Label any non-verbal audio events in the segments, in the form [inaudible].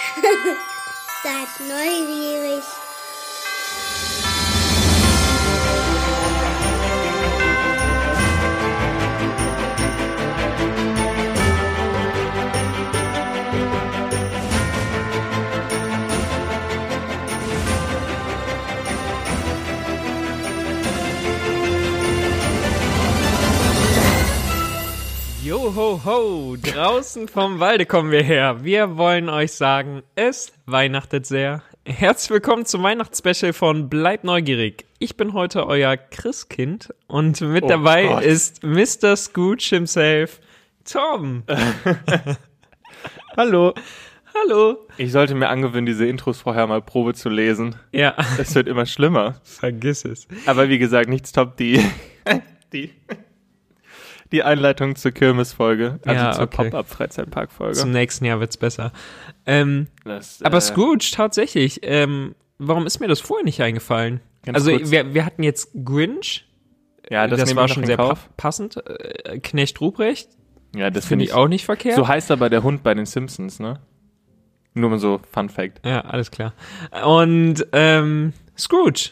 [laughs] Seid neugierig. Jo ho ho, draußen vom Walde kommen wir her. Wir wollen euch sagen, es weihnachtet sehr. Herzlich willkommen zum Weihnachtsspecial von Bleibt neugierig. Ich bin heute euer Christkind und mit Oh dabei Gott. ist Mr. Scooch himself, Tom. [laughs] Hallo. Hallo. Ich sollte mir angewöhnen, diese Intros vorher mal Probe zu lesen. Ja, Das wird immer schlimmer. vergiss es. Aber wie gesagt, nichts top die, [laughs] die, die Einleitung zur Kirmesfolge, also Ja, zur okay. Pop-Up-Freizeitparkfolge. Zum nächsten Jahr wird's besser. Ähm, Das, aber äh, Scrooge, tatsächlich, ähm, warum ist mir das vorher nicht eingefallen? Also wir, wir hatten jetzt Grinch, Ja, das, das, war schon sehr pa passend. Äh, Knecht Ruprecht, Ja, das finde ich auch nicht verkehrt. So heißt aber der Hund bei den Simpsons, ne? Nur mal so Fun Fact. ja, alles klar. Und ähm, Scrooge.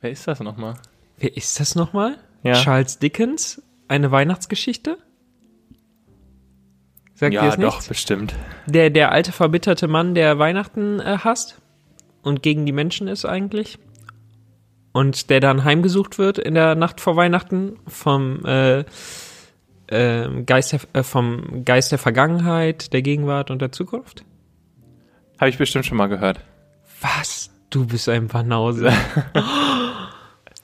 Wer ist das nochmal? Wer ist das nochmal? Ja. Charles Dickens, eine Weihnachtsgeschichte? Sagt ihr Ja, doch, bestimmt. Der, der alte, verbitterte Mann, der Weihnachten äh, hasst und gegen die Menschen ist eigentlich. Und der dann heimgesucht wird in der Nacht vor Weihnachten vom, äh, ähm, Geist der, äh, vom Geist der Vergangenheit, der Gegenwart und der Zukunft. Habe ich bestimmt schon mal gehört. Was? Du bist ein Banause. [laughs]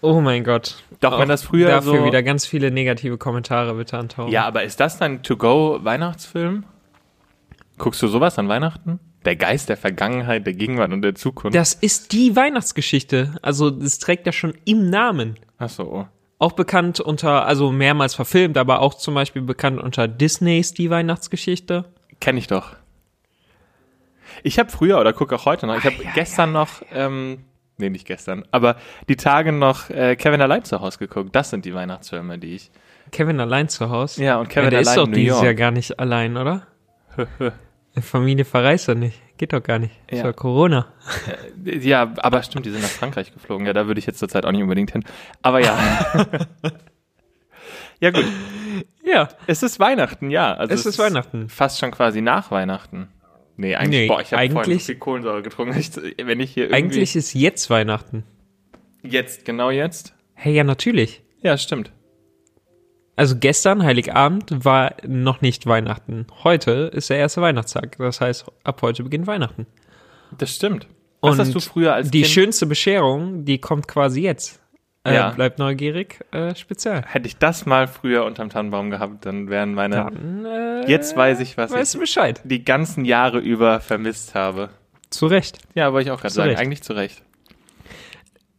oh mein Gott. Doch, wenn das früher Dafür so... wieder ganz viele negative Kommentare bitte antauchen. Ja, aber ist das dein To-Go-Weihnachtsfilm? Guckst du sowas an Weihnachten? Der Geist der Vergangenheit, der Gegenwart und der Zukunft. Das ist die Weihnachtsgeschichte. Also, das trägt ja schon im Namen. Ach so. Auch bekannt unter, also mehrmals verfilmt, aber auch zum Beispiel bekannt unter Disneys Die Weihnachtsgeschichte. Kenn ich doch. Ich habe früher oder gucke auch heute noch. Ich habe gestern noch, ähm, nee, nicht gestern, aber die Tage noch äh, Kevin allein zu Hause geguckt. Das sind die Weihnachtsfilme, die ich. Kevin allein zu Hause. Ja, und Kevin ja, der allein ist doch New dieses York. Jahr gar nicht allein, oder? [laughs] Familie verreist er nicht. Geht doch gar nicht. Ist Ja. ja Corona. Ja, aber stimmt, die sind nach Frankreich geflogen. Ja, da würde ich jetzt zurzeit auch nicht unbedingt hin. Aber ja. [laughs] ja, gut. Ja. Es ist Weihnachten, ja. Also Es ist Weihnachten. Fast schon quasi nach Weihnachten. Nee, eigentlich, Nee, boah, ich habe vorhin eigentlich- so viel Kohlensäure getrunken. [laughs] Ich, wenn ich hier irgendwie Eigentlich ist jetzt Weihnachten. jetzt, genau jetzt. Hey, ja, natürlich. Ja, stimmt. Also gestern, Heiligabend, war noch nicht Weihnachten. Heute ist der erste Weihnachtstag. Das heißt, ab heute beginnt Weihnachten. Das stimmt. Was Und hast du früher als Die Kind? schönste Bescherung, die kommt quasi jetzt. Äh, Ja. Bleibt neugierig, äh, speziell. Hätte ich das mal früher unterm Tannenbaum gehabt, dann wären meine. Dann, äh, Jetzt weiß ich, was weißt ich Bescheid. die ganzen Jahre über vermisst habe. Zu Recht. Ja, wollte ich auch gerade sagen. Recht. Eigentlich zu Recht.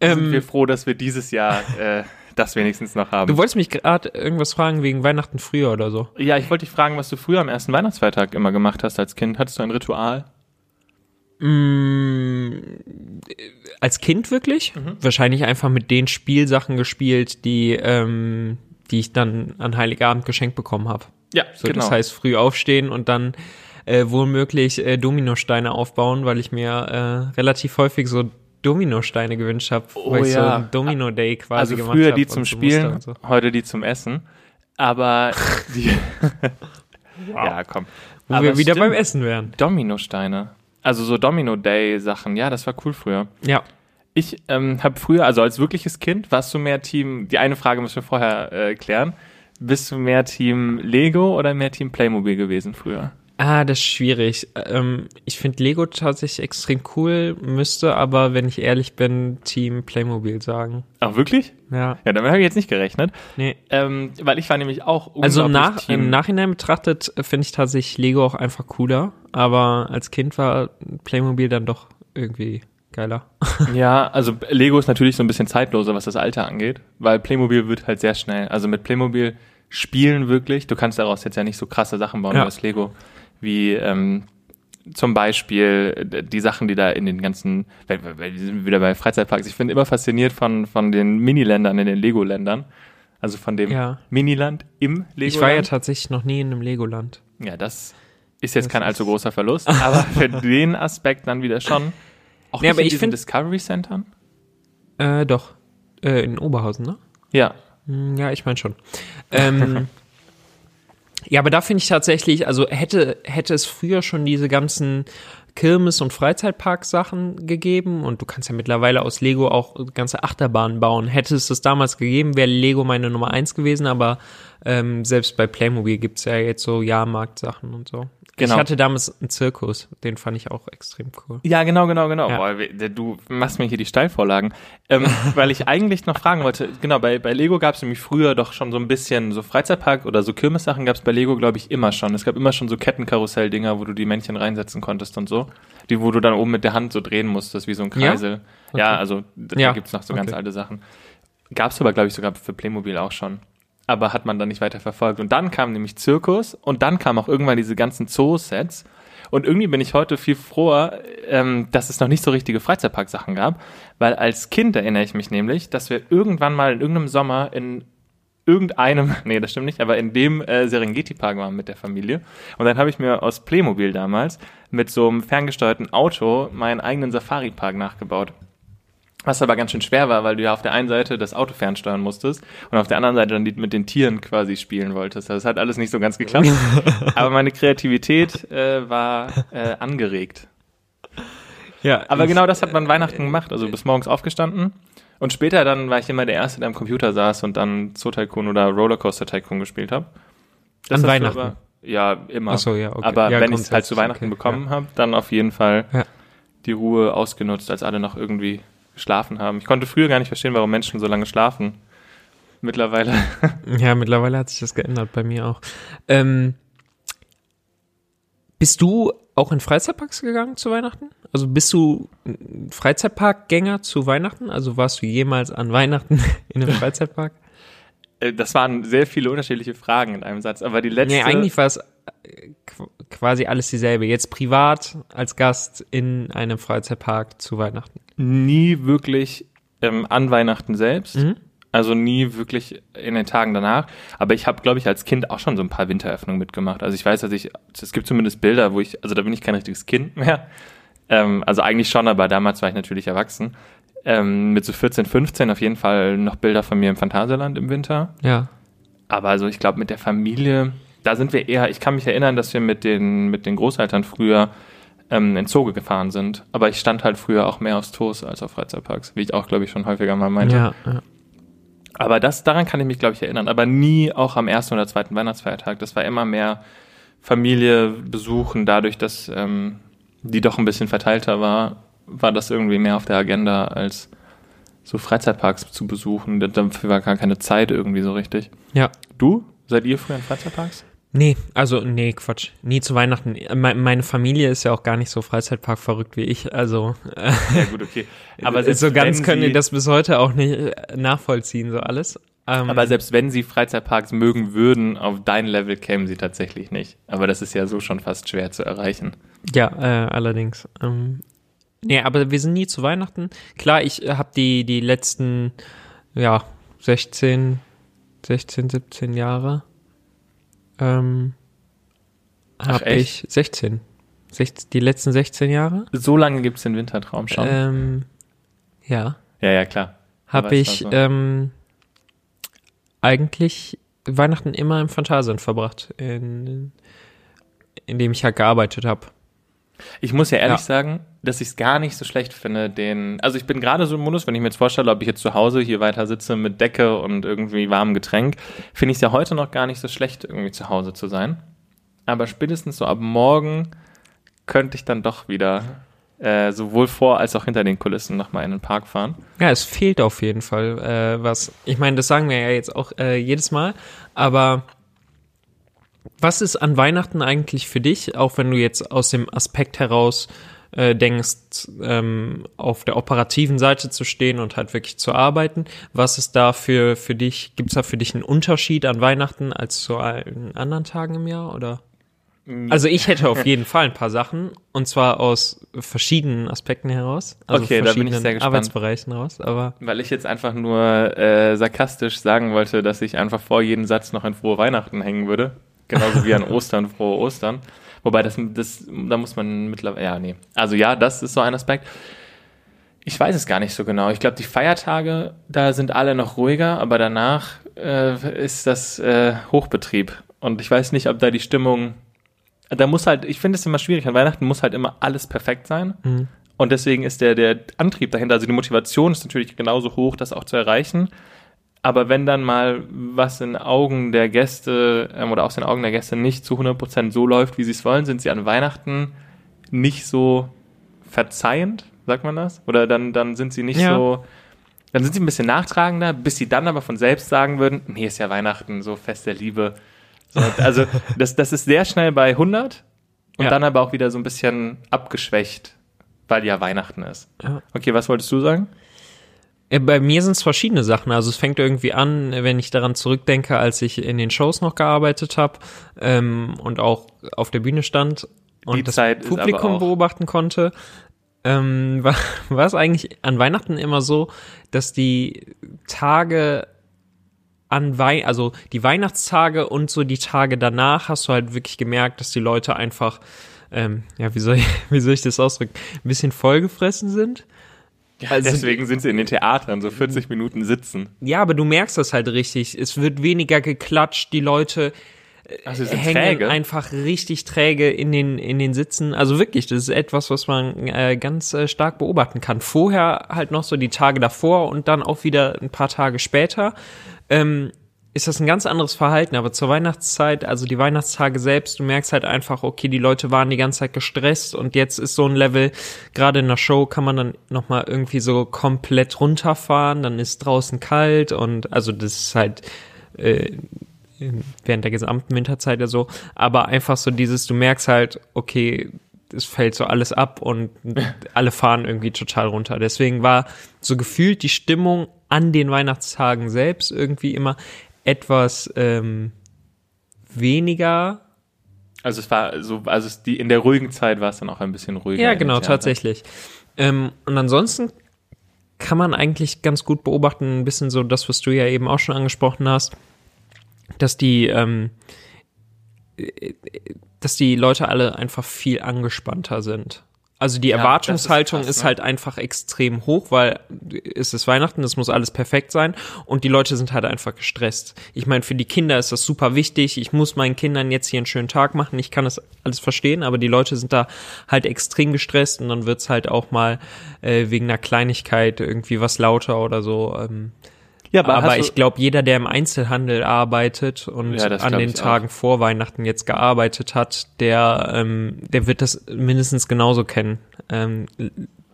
Sind Ähm, wir froh, dass wir dieses Jahr äh, das wenigstens noch haben. du wolltest mich gerade irgendwas fragen wegen Weihnachten früher oder so. Ja, ich wollte dich fragen, was du früher am ersten Weihnachtsfeiertag immer gemacht hast als Kind. Hattest du ein Ritual? Mm, als Kind wirklich? Mhm. Wahrscheinlich einfach mit den Spielsachen gespielt, die, ähm, die ich dann an Heiligabend geschenkt bekommen habe. Ja, So, Das heißt, früh aufstehen und dann äh, wohlmöglich äh, Dominosteine aufbauen, weil ich mir äh, relativ häufig so Dominosteine gewünscht habe, Oh weil ich so ja. einen Domino-Day quasi also gemacht früher hab die zum so Spielen, so. heute die zum Essen. Aber [laughs] die. Ja, komm. Wo Aber wir wieder stimmt. beim Essen wären. Dominosteine. Also so Domino-Day-Sachen. Ja, das war cool früher. Ja. Ich ähm, habe früher, also als wirkliches Kind, warst du mehr Team, die eine Frage müssen wir vorher äh, klären. Bist du mehr Team Lego oder mehr Team Playmobil gewesen früher? Ah, das ist schwierig. Ähm, ich finde Lego tatsächlich extrem cool, müsste aber, wenn ich ehrlich bin, Team Playmobil sagen. Ach, wirklich? Ja. Ja, damit habe ich jetzt nicht gerechnet. Nee. Ähm, weil ich war nämlich auch Also Nach Team. im Nachhinein betrachtet äh, finde ich tatsächlich Lego auch einfach cooler, aber als Kind war Playmobil dann doch irgendwie geiler. [laughs] Ja, also Lego ist natürlich so ein bisschen zeitloser, was das Alter angeht, weil Playmobil wird halt sehr schnell. Also mit Playmobil spielen wirklich, du kannst daraus jetzt ja nicht so krasse Sachen bauen Ja. wie das Lego, wie ähm, zum Beispiel die Sachen, die da in den ganzen, weil, wir sind wieder bei Freizeitparks, ich bin immer fasziniert von, von den Miniländern in den Lego-Ländern. Also von dem Ja. Miniland im Lego. Ich war ja tatsächlich noch nie in einem Legoland. ja, das Ist jetzt Das kein ist- allzu großer Verlust, aber für [laughs] den Aspekt dann wieder schon. Auch Nee, nicht aber in ich diesen Discovery Centern? Äh, doch. Äh, in Oberhausen, ne? Ja. Hm, Ja, ich meine schon. Ähm, [laughs] ja, aber da finde ich tatsächlich, also hätte, hätte es früher schon diese ganzen Kirmes- und Freizeitpark-Sachen gegeben und du kannst ja mittlerweile aus Lego auch ganze Achterbahnen bauen. Hätte es das damals gegeben, wäre Lego meine Nummer eins gewesen, aber ähm, selbst bei Playmobil gibt's ja jetzt so Jahrmarkt-Sachen und so. Genau. Ich hatte damals einen Zirkus, den fand ich auch extrem cool. Ja, genau, genau, genau. Ja. Boah, du machst mir hier die Steilvorlagen. Ähm, [laughs] weil ich eigentlich noch fragen wollte, genau, bei, bei Lego gab es nämlich früher doch schon so ein bisschen so Freizeitpark oder so Kirmessachen gab es bei Lego, glaube ich, immer schon. Es gab immer schon so Kettenkarussell-Dinger, wo du die Männchen reinsetzen konntest und so. Die, wo du dann oben mit der Hand so drehen musstest, wie so ein Ja? Kreisel. Ja, also da Ja, gibt's noch so ganz okay. alte Sachen. Gab es aber, glaube ich, sogar für Playmobil auch schon. Aber hat man dann nicht weiter verfolgt. Und dann kam nämlich Zirkus und dann kamen auch irgendwann diese ganzen Zoo-Sets. Und irgendwie bin ich heute viel froher, ähm, dass es noch nicht so richtige Freizeitpark-Sachen gab, weil als Kind erinnere ich mich nämlich, dass wir irgendwann mal in irgendeinem Sommer in irgendeinem, [laughs] nee, das stimmt nicht, aber in dem äh, Serengeti-Park waren mit der Familie. Und dann habe ich mir aus Playmobil damals mit so einem ferngesteuerten Auto meinen eigenen Safari-Park nachgebaut. Was aber ganz schön schwer war, weil du ja auf der einen Seite das Auto fernsteuern musstest und auf der anderen Seite dann mit den Tieren quasi spielen wolltest. Das hat alles nicht so ganz geklappt. [laughs] aber meine Kreativität äh, war äh, angeregt. Ja, Aber ich- genau das hat man Weihnachten gemacht. Also bis morgens aufgestanden. Und später dann war ich immer der Erste, der am Computer saß und dann Zoo Tycoon oder Rollercoaster Tycoon gespielt habe. An Weihnachten? Aber, ja, immer. Ach so, ja, okay. Aber Ja, wenn ich es halt zu Weihnachten okay, bekommen habe, dann auf jeden Fall Ja. die Ruhe ausgenutzt, als alle noch irgendwie geschlafen haben. Ich konnte früher gar nicht verstehen, warum Menschen so lange schlafen. Mittlerweile. [laughs] Ja, mittlerweile hat sich das geändert bei mir auch. Ähm, bist du auch in Freizeitparks gegangen zu Weihnachten? Also bist du Freizeitparkgänger zu Weihnachten? Also warst du jemals an Weihnachten [laughs] in einem Freizeitpark? Äh, Das waren sehr viele unterschiedliche Fragen in einem Satz. Aber die letzte. Nee, eigentlich war es äh, qu- quasi alles dieselbe. Jetzt privat als Gast in einem Freizeitpark zu Weihnachten. Nie wirklich ähm, an Weihnachten selbst. Mhm. Also nie wirklich in den Tagen danach. Aber ich habe, glaube ich, als Kind auch schon so ein paar Winteröffnungen mitgemacht. Also ich weiß, dass ich, es gibt zumindest Bilder, wo ich, also da bin ich kein richtiges Kind mehr. Ähm, also eigentlich schon, aber damals war ich natürlich erwachsen. Ähm, mit so 14, 15 auf jeden Fall noch Bilder von mir im Phantasialand im Winter. Ja. Aber also ich glaube, mit der Familie, da sind wir eher, ich kann mich erinnern, dass wir mit den, mit den Großeltern früher ähm, in Zoge gefahren sind. Aber ich stand halt früher auch mehr aufs Toast als auf Freizeitparks, wie ich auch, glaube ich, schon häufiger mal meinte. Ja, ja. Aber das, daran kann ich mich, glaube ich, erinnern. Aber nie auch am ersten oder zweiten Weihnachtsfeiertag. Das war immer mehr Familie besuchen, dadurch, dass ähm, die doch ein bisschen verteilter war, war das irgendwie mehr auf der Agenda als so Freizeitparks zu besuchen. Dafür war gar keine Zeit irgendwie so richtig. ja. Du? Seid ihr früher in Freizeitparks? Nee, also nee, Quatsch. Nie zu Weihnachten. Me meine Familie ist ja auch gar nicht so Freizeitpark verrückt wie ich. Also äh, Ja, gut, okay. [laughs] Aber selbst so ganz können die das bis heute auch nicht äh, nachvollziehen, so alles. Ähm, Aber selbst wenn sie Freizeitparks mögen würden, auf dein Level kämen sie tatsächlich nicht. Aber das ist ja so schon fast schwer zu erreichen. ja, äh, allerdings. Ähm, nee, aber wir sind nie zu Weihnachten. Klar, ich habe die die letzten ja 16, 16, 17 Jahre ähm, habe ich 16. 16. Die letzten 16 Jahre? So lange gibt's den Wintertraum schon. Ähm, ja. ja, ja, klar. habe es ich war so. ähm, eigentlich Weihnachten immer im Phantasialand verbracht, in, in dem ich halt gearbeitet habe. Ich muss ja ehrlich Ja. sagen, dass ich es gar nicht so schlecht finde, den. Also ich bin gerade so im Modus, wenn ich mir jetzt vorstelle, ob ich jetzt zu Hause hier weiter sitze mit Decke und irgendwie warmem Getränk, finde ich es ja heute noch gar nicht so schlecht, irgendwie zu Hause zu sein. Aber spätestens so ab morgen könnte ich dann doch wieder äh, sowohl vor als auch hinter den Kulissen nochmal in den Park fahren. Ja, es fehlt auf jeden Fall äh, was. Ich meine, das sagen wir ja jetzt auch äh, jedes Mal, aber was ist an Weihnachten eigentlich für dich, auch wenn du jetzt aus dem Aspekt heraus äh, denkst, ähm, auf der operativen Seite zu stehen und halt wirklich zu arbeiten? Was ist da für, für dich, gibt's da für dich einen Unterschied an Weihnachten als zu allen anderen Tagen im Jahr oder? Also ich hätte auf jeden Fall ein paar Sachen und zwar aus verschiedenen Aspekten heraus, also Okay, da bin ich verschiedenen sehr gespannt. Arbeitsbereichen raus, aber Weil ich jetzt einfach nur äh, sarkastisch sagen wollte, dass ich einfach vor jedem Satz noch ein frohe Weihnachten hängen würde. Genauso wie an Ostern, frohe Ostern. Wobei das, das, da muss man mittlerweile, ja, nee. Also ja, das ist so ein Aspekt. Ich weiß es gar nicht so genau. Ich glaube, die Feiertage, da sind alle noch ruhiger, aber danach äh, ist das äh, Hochbetrieb. Und ich weiß nicht, ob da die Stimmung, da muss halt, ich finde es immer schwierig, an Weihnachten muss halt immer alles perfekt sein. Mhm. Und deswegen ist der, der Antrieb dahinter, also die Motivation ist natürlich genauso hoch, das auch zu erreichen. Aber wenn dann mal was in Augen der Gäste ähm, oder aus den Augen der Gäste nicht zu 100% so läuft, wie sie es wollen, sind sie an Weihnachten nicht so verzeihend, sagt man das? Oder dann, dann sind sie nicht Ja. so, dann sind sie ein bisschen nachtragender, bis sie dann aber von selbst sagen würden, nee, ist ja Weihnachten, so Fest der Liebe. So, [laughs] also das, das ist sehr schnell bei 100 und Ja. dann aber auch wieder so ein bisschen abgeschwächt, weil ja Weihnachten ist. Ja. Okay, was wolltest du sagen? Äh, Bei mir sind es verschiedene Sachen. Also es fängt irgendwie an, wenn ich daran zurückdenke, als ich in den Shows noch gearbeitet habe ähm, und auch auf der Bühne stand und Die das Zeit Publikum beobachten konnte. Ähm, [laughs] war, war es eigentlich an Weihnachten immer so, dass die Tage an Wei also die Weihnachtstage und so die Tage danach hast du halt wirklich gemerkt, dass die Leute einfach, ähm, ja, wie soll ich, [laughs] wie soll ich das ausdrücken, ein bisschen vollgefressen sind. Also- Deswegen sind sie in den Theatern so 40 Minuten sitzen. Ja, aber du merkst das halt richtig. Es wird weniger geklatscht, die Leute Also hängen träge. einfach richtig träge in den, in den Sitzen. Also wirklich, das ist etwas, was man äh, ganz äh, stark beobachten kann. Vorher halt noch so die Tage davor und dann auch wieder ein paar Tage später. Ähm, ist das ein ganz anderes Verhalten, aber zur Weihnachtszeit, also die Weihnachtstage selbst, du merkst halt einfach, okay, die Leute waren die ganze Zeit gestresst und jetzt ist so ein Level, gerade in der Show kann man dann nochmal irgendwie so komplett runterfahren, dann ist draußen kalt und also das ist halt äh, während der gesamten Winterzeit ja so, aber einfach so dieses, du merkst halt, okay, es fällt so alles ab und [laughs] alle fahren irgendwie total runter. Deswegen war so gefühlt die Stimmung an den Weihnachtstagen selbst irgendwie immer etwas ähm, weniger. Also es war so, also es, die, in der ruhigen Zeit war es dann auch ein bisschen ruhiger. Ja, genau, tatsächlich. Ähm, und ansonsten kann man eigentlich ganz gut beobachten, ein bisschen so das, was du ja eben auch schon angesprochen hast, dass die, ähm, äh, dass die Leute alle einfach viel angespannter sind. Also die Erwartungshaltung ist, ist krass, ne? halt einfach extrem hoch, weil es ist Weihnachten, es muss alles perfekt sein und die Leute sind halt einfach gestresst. Ich meine, für die Kinder ist das super wichtig. Ich muss meinen Kindern jetzt hier einen schönen Tag machen. Ich kann das alles verstehen, aber die Leute sind da halt extrem gestresst und dann wird's halt auch mal äh, wegen einer Kleinigkeit irgendwie was lauter oder so. Ähm, Ja, aber du- ich glaube, jeder, der im Einzelhandel arbeitet und Ja, an den ich auch. Tagen vor Weihnachten jetzt gearbeitet hat, der, ähm, der wird das mindestens genauso kennen. Ähm,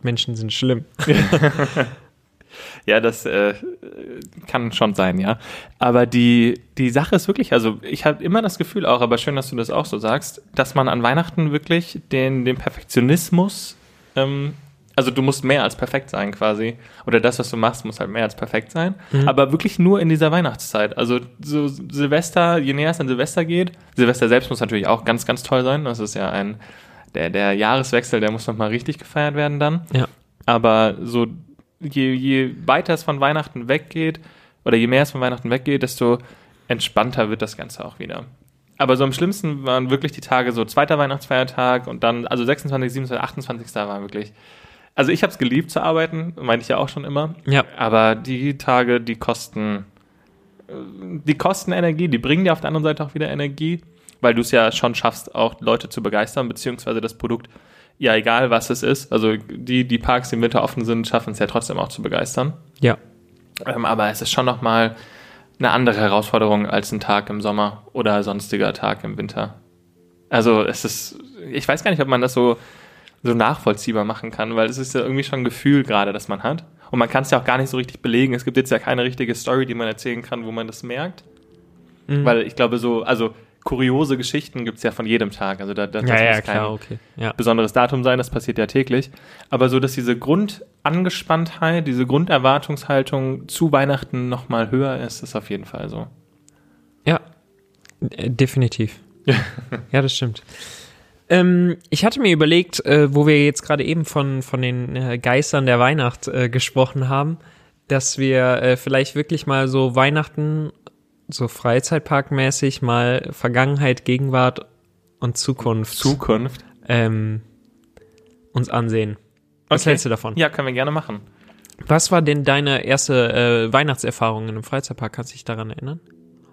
Menschen sind schlimm. [laughs] [laughs] Ja, das äh, kann schon sein, ja. Aber die, die Sache ist wirklich, also ich habe immer das Gefühl auch, aber schön, dass du das auch so sagst, dass man an Weihnachten wirklich den, den Perfektionismus, ähm, also du musst mehr als perfekt sein quasi. Oder das, was du machst, muss halt mehr als perfekt sein. Aber wirklich nur in dieser Weihnachtszeit. Also so Silvester, je näher es an Silvester geht, Silvester selbst muss natürlich auch ganz, ganz toll sein. Das ist ja ein, der, der Jahreswechsel, der muss nochmal richtig gefeiert werden dann. Ja. Aber so, je, je weiter es von Weihnachten weggeht, oder je mehr es von Weihnachten weggeht, desto entspannter wird das Ganze auch wieder. Aber so am schlimmsten waren wirklich die Tage so zweiter Weihnachtsfeiertag und dann, also 26, 27, 28. war wirklich. Also ich habe es geliebt zu arbeiten, meinte ich ja auch schon immer. Ja. Aber die Tage, die kosten, äh, die kosten Energie, die bringen dir auf der anderen Seite auch wieder Energie, weil du es ja schon schaffst, auch Leute zu begeistern, beziehungsweise das Produkt, ja egal was es ist, also die, die Parks, die im Winter offen sind, schaffen es ja trotzdem auch zu begeistern. Ja. Ähm, aber es ist schon nochmal eine andere Herausforderung als ein Tag im Sommer oder sonstiger Tag im Winter. Also es ist, ich weiß gar nicht, ob man das so, so nachvollziehbar machen kann, weil es ist ja irgendwie schon ein Gefühl gerade, das man hat. Und man kann es ja auch gar nicht so richtig belegen. Es gibt jetzt ja keine richtige Story, die man erzählen kann, wo man das merkt. Mhm. Weil ich glaube, so, also kuriose Geschichten gibt es ja von jedem Tag. Also da, da, das Ja, ja, muss kein klar, okay. Ja. besonderes Datum sein, das passiert ja täglich. Aber so, dass diese Grundangespanntheit, diese Grunderwartungshaltung zu Weihnachten nochmal höher ist, ist auf jeden Fall so. Ja, äh, definitiv. [laughs] ja, das stimmt. Ähm, ich hatte mir überlegt, äh, wo wir jetzt gerade eben von, von den äh, Geistern der Weihnacht äh, gesprochen haben, dass wir äh, vielleicht wirklich mal so Weihnachten, so Freizeitparkmäßig, mal Vergangenheit, Gegenwart und Zukunft Zukunft. ähm, uns ansehen. Was Okay. hältst du davon? Ja, können wir gerne machen. Was war denn deine erste äh, Weihnachtserfahrung in einem Freizeitpark? Kannst du dich daran erinnern?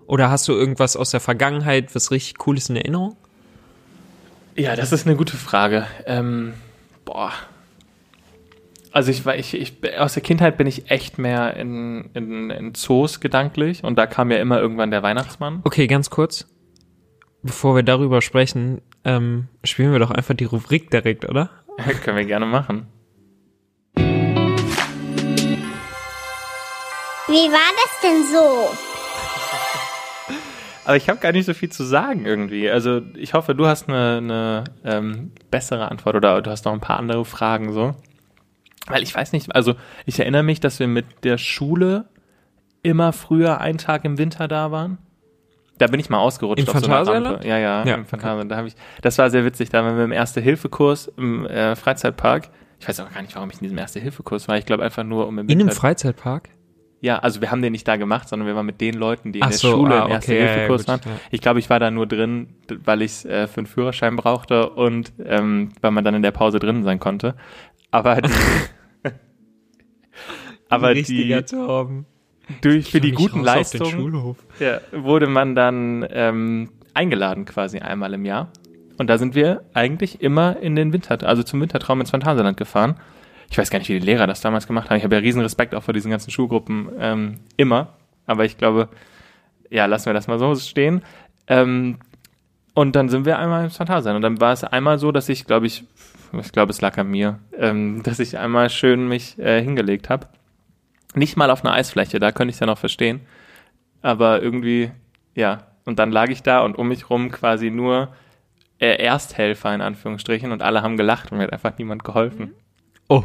Oder hast du irgendwas aus der Vergangenheit, was richtig cool ist in Erinnerung? Ja, das ist eine gute Frage. Ähm, boah. Also ich war, ich, ich, aus der Kindheit bin ich echt mehr in, in, in Zoos gedanklich und da kam ja immer irgendwann der Weihnachtsmann. Okay, ganz kurz. Bevor wir darüber sprechen, ähm, spielen wir doch einfach die Rubrik direkt, oder? Können wir gerne machen. Wie war das denn so? Aber ich habe gar nicht so viel zu sagen irgendwie. Also ich hoffe, du hast eine, eine ähm, bessere Antwort oder du hast noch ein paar andere Fragen so. Weil ich weiß nicht, also ich erinnere mich, dass wir mit der Schule immer früher einen Tag im Winter da waren. Da bin ich mal ausgerutscht Im so Phantasialand? Rampe. Ja, ja, Ja, im Phantasialand. Da hab ich, das war sehr witzig. Da waren wir im Erste-Hilfe-Kurs im äh, Freizeitpark. Ich weiß auch gar nicht, warum ich in diesem Erste-Hilfe-Kurs war. Ich glaube einfach nur, um im In einem Freizeitpark? Ja, also wir haben den nicht da gemacht, sondern wir waren mit den Leuten, die in Ach der so, Schule ah, im okay, Erste-Hilfe-Kurs ja, ja, waren. ja. Ich glaube, ich war da nur drin, weil ich es äh, für einen Führerschein brauchte und ähm, weil man dann in der Pause drin sein konnte. Aber die, [laughs] aber die, Torben. durch, für die guten Leistungen ja, wurde man dann ähm, eingeladen quasi einmal im Jahr. Und da sind wir eigentlich immer in den Winter, also zum Wintertraum ins Phantasialand gefahren. Ich weiß gar nicht, wie die Lehrer das damals gemacht haben. Ich habe ja riesen Respekt auch vor diesen ganzen Schulgruppen ähm, immer. Aber ich glaube, ja, lassen wir das mal so stehen. Ähm, und dann sind wir einmal ins Phantasialand. Und dann war es einmal so, dass ich, glaube ich, ich glaube, es lag an mir, ähm, dass ich einmal schön mich äh, hingelegt habe. Nicht mal auf einer Eisfläche, da könnte ich es ja noch verstehen. Aber irgendwie, ja. Und dann lag ich da und um mich rum quasi nur äh, Ersthelfer in Anführungsstrichen und alle haben gelacht und mir hat einfach niemand geholfen. Oh,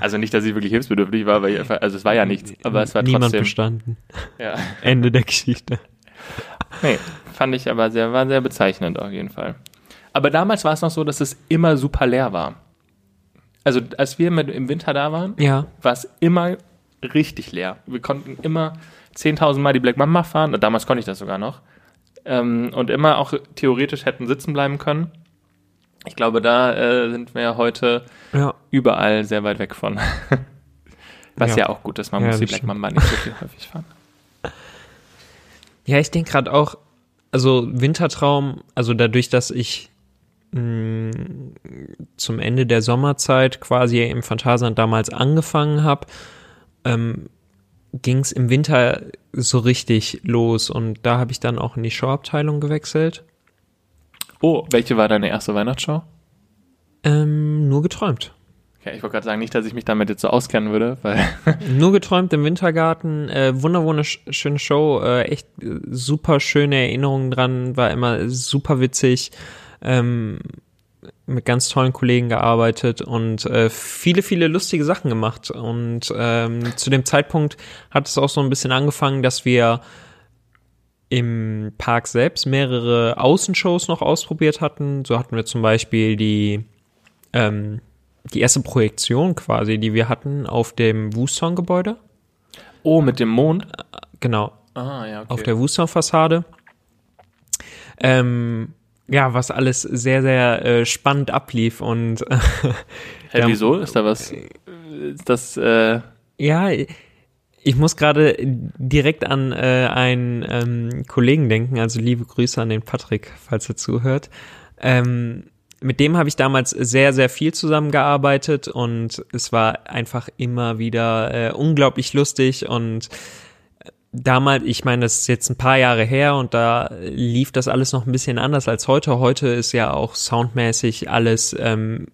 Also nicht, dass ich wirklich hilfsbedürftig war, weil ich einfach, also es war ja nichts, aber es war niemand trotzdem. bestanden. Ja. Ende der Geschichte. Nee, fand ich aber sehr, war sehr bezeichnend auf jeden Fall. Aber damals war es noch so, dass es immer super leer war. Also als wir mit, im Winter da waren, Ja. war es immer richtig leer. Wir konnten immer 10.000 Mal die Black Mamba fahren, damals konnte ich das sogar noch, ähm, und immer auch theoretisch hätten sitzen bleiben können. Ich glaube, da äh, sind wir heute Ja. überall sehr weit weg von. [laughs] Was ja, Ja. auch gut ist, man Ja, muss die Black. Mamba nicht so viel häufig fahren. [laughs] Ja, ich denke gerade auch, also Wintertraum, also dadurch, dass ich mh, zum Ende der Sommerzeit quasi im Phantasialand damals angefangen habe, ähm, ging es im Winter so richtig los und da habe ich dann auch in die Showabteilung gewechselt. Oh, welche war deine erste Weihnachtsshow? Ähm, nur geträumt. Ja, ich wollte gerade sagen, nicht, dass ich mich damit jetzt so auskennen würde, weil [laughs] Nur geträumt im Wintergarten, äh, wunder wunderschöne Show, äh, echt äh, super schöne Erinnerungen dran, war immer super witzig, ähm, mit ganz tollen Kollegen gearbeitet und äh, viele, viele lustige Sachen gemacht. Und ähm, zu dem Zeitpunkt hat es auch so ein bisschen angefangen, dass wir im Park selbst mehrere Außenshows noch ausprobiert hatten. So hatten wir zum Beispiel die ähm, die erste Projektion quasi, die wir hatten auf dem Wuston-Gebäude. Oh, mit dem Mond? Genau, Ah, ja, okay. auf der Wuston-Fassade. Ähm, ja, was alles sehr, sehr äh, spannend ablief und äh, [laughs] Hä, wieso? Ist da was? Ist das, äh, ja, ich muss gerade direkt an äh, einen ähm, Kollegen denken, also liebe Grüße an den Patrick, falls er zuhört. Ähm, mit dem habe ich damals sehr, sehr viel zusammengearbeitet und es war einfach immer wieder äh, unglaublich lustig und damals, ich meine, das ist jetzt ein paar Jahre her und da lief das alles noch ein bisschen anders als heute. Heute ist ja auch soundmäßig alles ähm,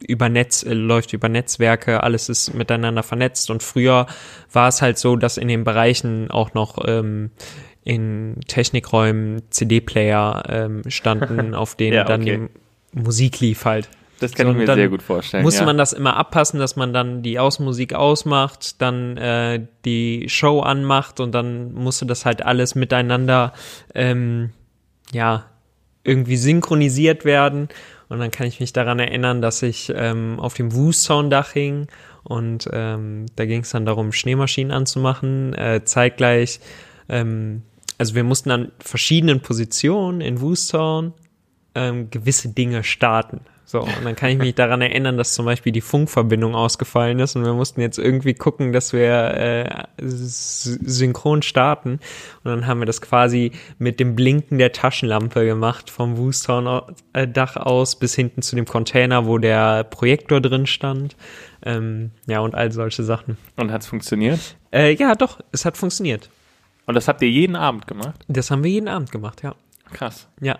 über Netz, äh, läuft über Netzwerke, alles ist miteinander vernetzt und früher war es halt so, dass in den Bereichen auch noch ähm, in Technikräumen CD-Player ähm, standen, [laughs] auf denen Ja, dann okay. die Musik lief halt. Das kann So, ich mir sehr gut vorstellen. Musste ja. man das immer abpassen, dass man dann die Außenmusik ausmacht, dann äh, die Show anmacht und dann musste das halt alles miteinander ähm, ja irgendwie synchronisiert werden. Und dann kann ich mich daran erinnern, dass ich ähm, auf dem Woo-Sound-Dach hing und ähm, da ging es dann darum, Schneemaschinen anzumachen, äh, zeitgleich. Ähm, also wir mussten an verschiedenen Positionen in Woo-Sound ähm, gewisse Dinge starten. So, und dann kann ich mich daran erinnern, dass zum Beispiel die Funkverbindung ausgefallen ist und wir mussten jetzt irgendwie gucken, dass wir äh, synchron starten. Und dann haben wir das quasi mit dem Blinken der Taschenlampe gemacht, vom Woostown-Dach aus bis hinten zu dem Container, wo der Projektor drin stand. Ähm, ja, und all solche Sachen. Und hat's funktioniert? Äh, ja, doch, es hat funktioniert. Und das habt ihr jeden Abend gemacht? Das haben wir jeden Abend gemacht, ja. Krass. Ja.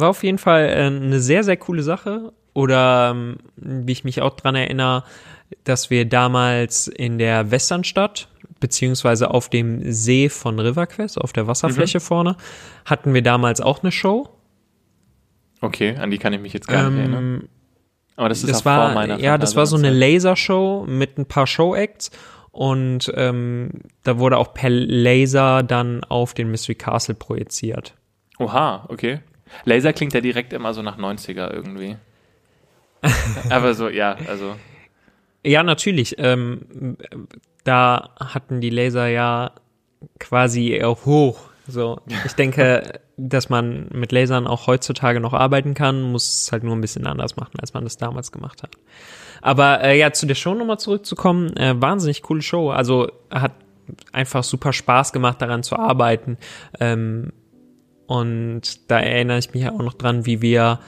War auf jeden Fall äh, eine sehr, sehr coole Sache. Oder ähm, wie ich mich auch dran erinnere, dass wir damals in der Westernstadt, beziehungsweise auf dem See von RiverQuest, auf der Wasserfläche vorne, hatten wir damals auch eine Show. Okay, an die kann ich mich jetzt gar nicht erinnern. Ähm, Aber das ist das auch vor war, meiner ja, das war so eine. Lasershow mit ein paar Show-Acts und ähm, da wurde auch per Laser dann auf den Mystery Castle projiziert. Oha, okay. Laser klingt ja direkt immer so nach 90er irgendwie. [laughs] Aber so, ja, also. Ja, natürlich. Ähm, da hatten die Laser ja quasi auch hoch. So, ich denke, [laughs] dass man mit Lasern auch heutzutage noch arbeiten kann, muss es halt nur ein bisschen anders machen, als man das damals gemacht hat. Aber äh, ja, zu der Show nochmal zurückzukommen, äh, wahnsinnig coole Show. Also hat einfach super Spaß gemacht, daran zu arbeiten. Ähm, und da erinnere ich mich auch noch dran, wie wir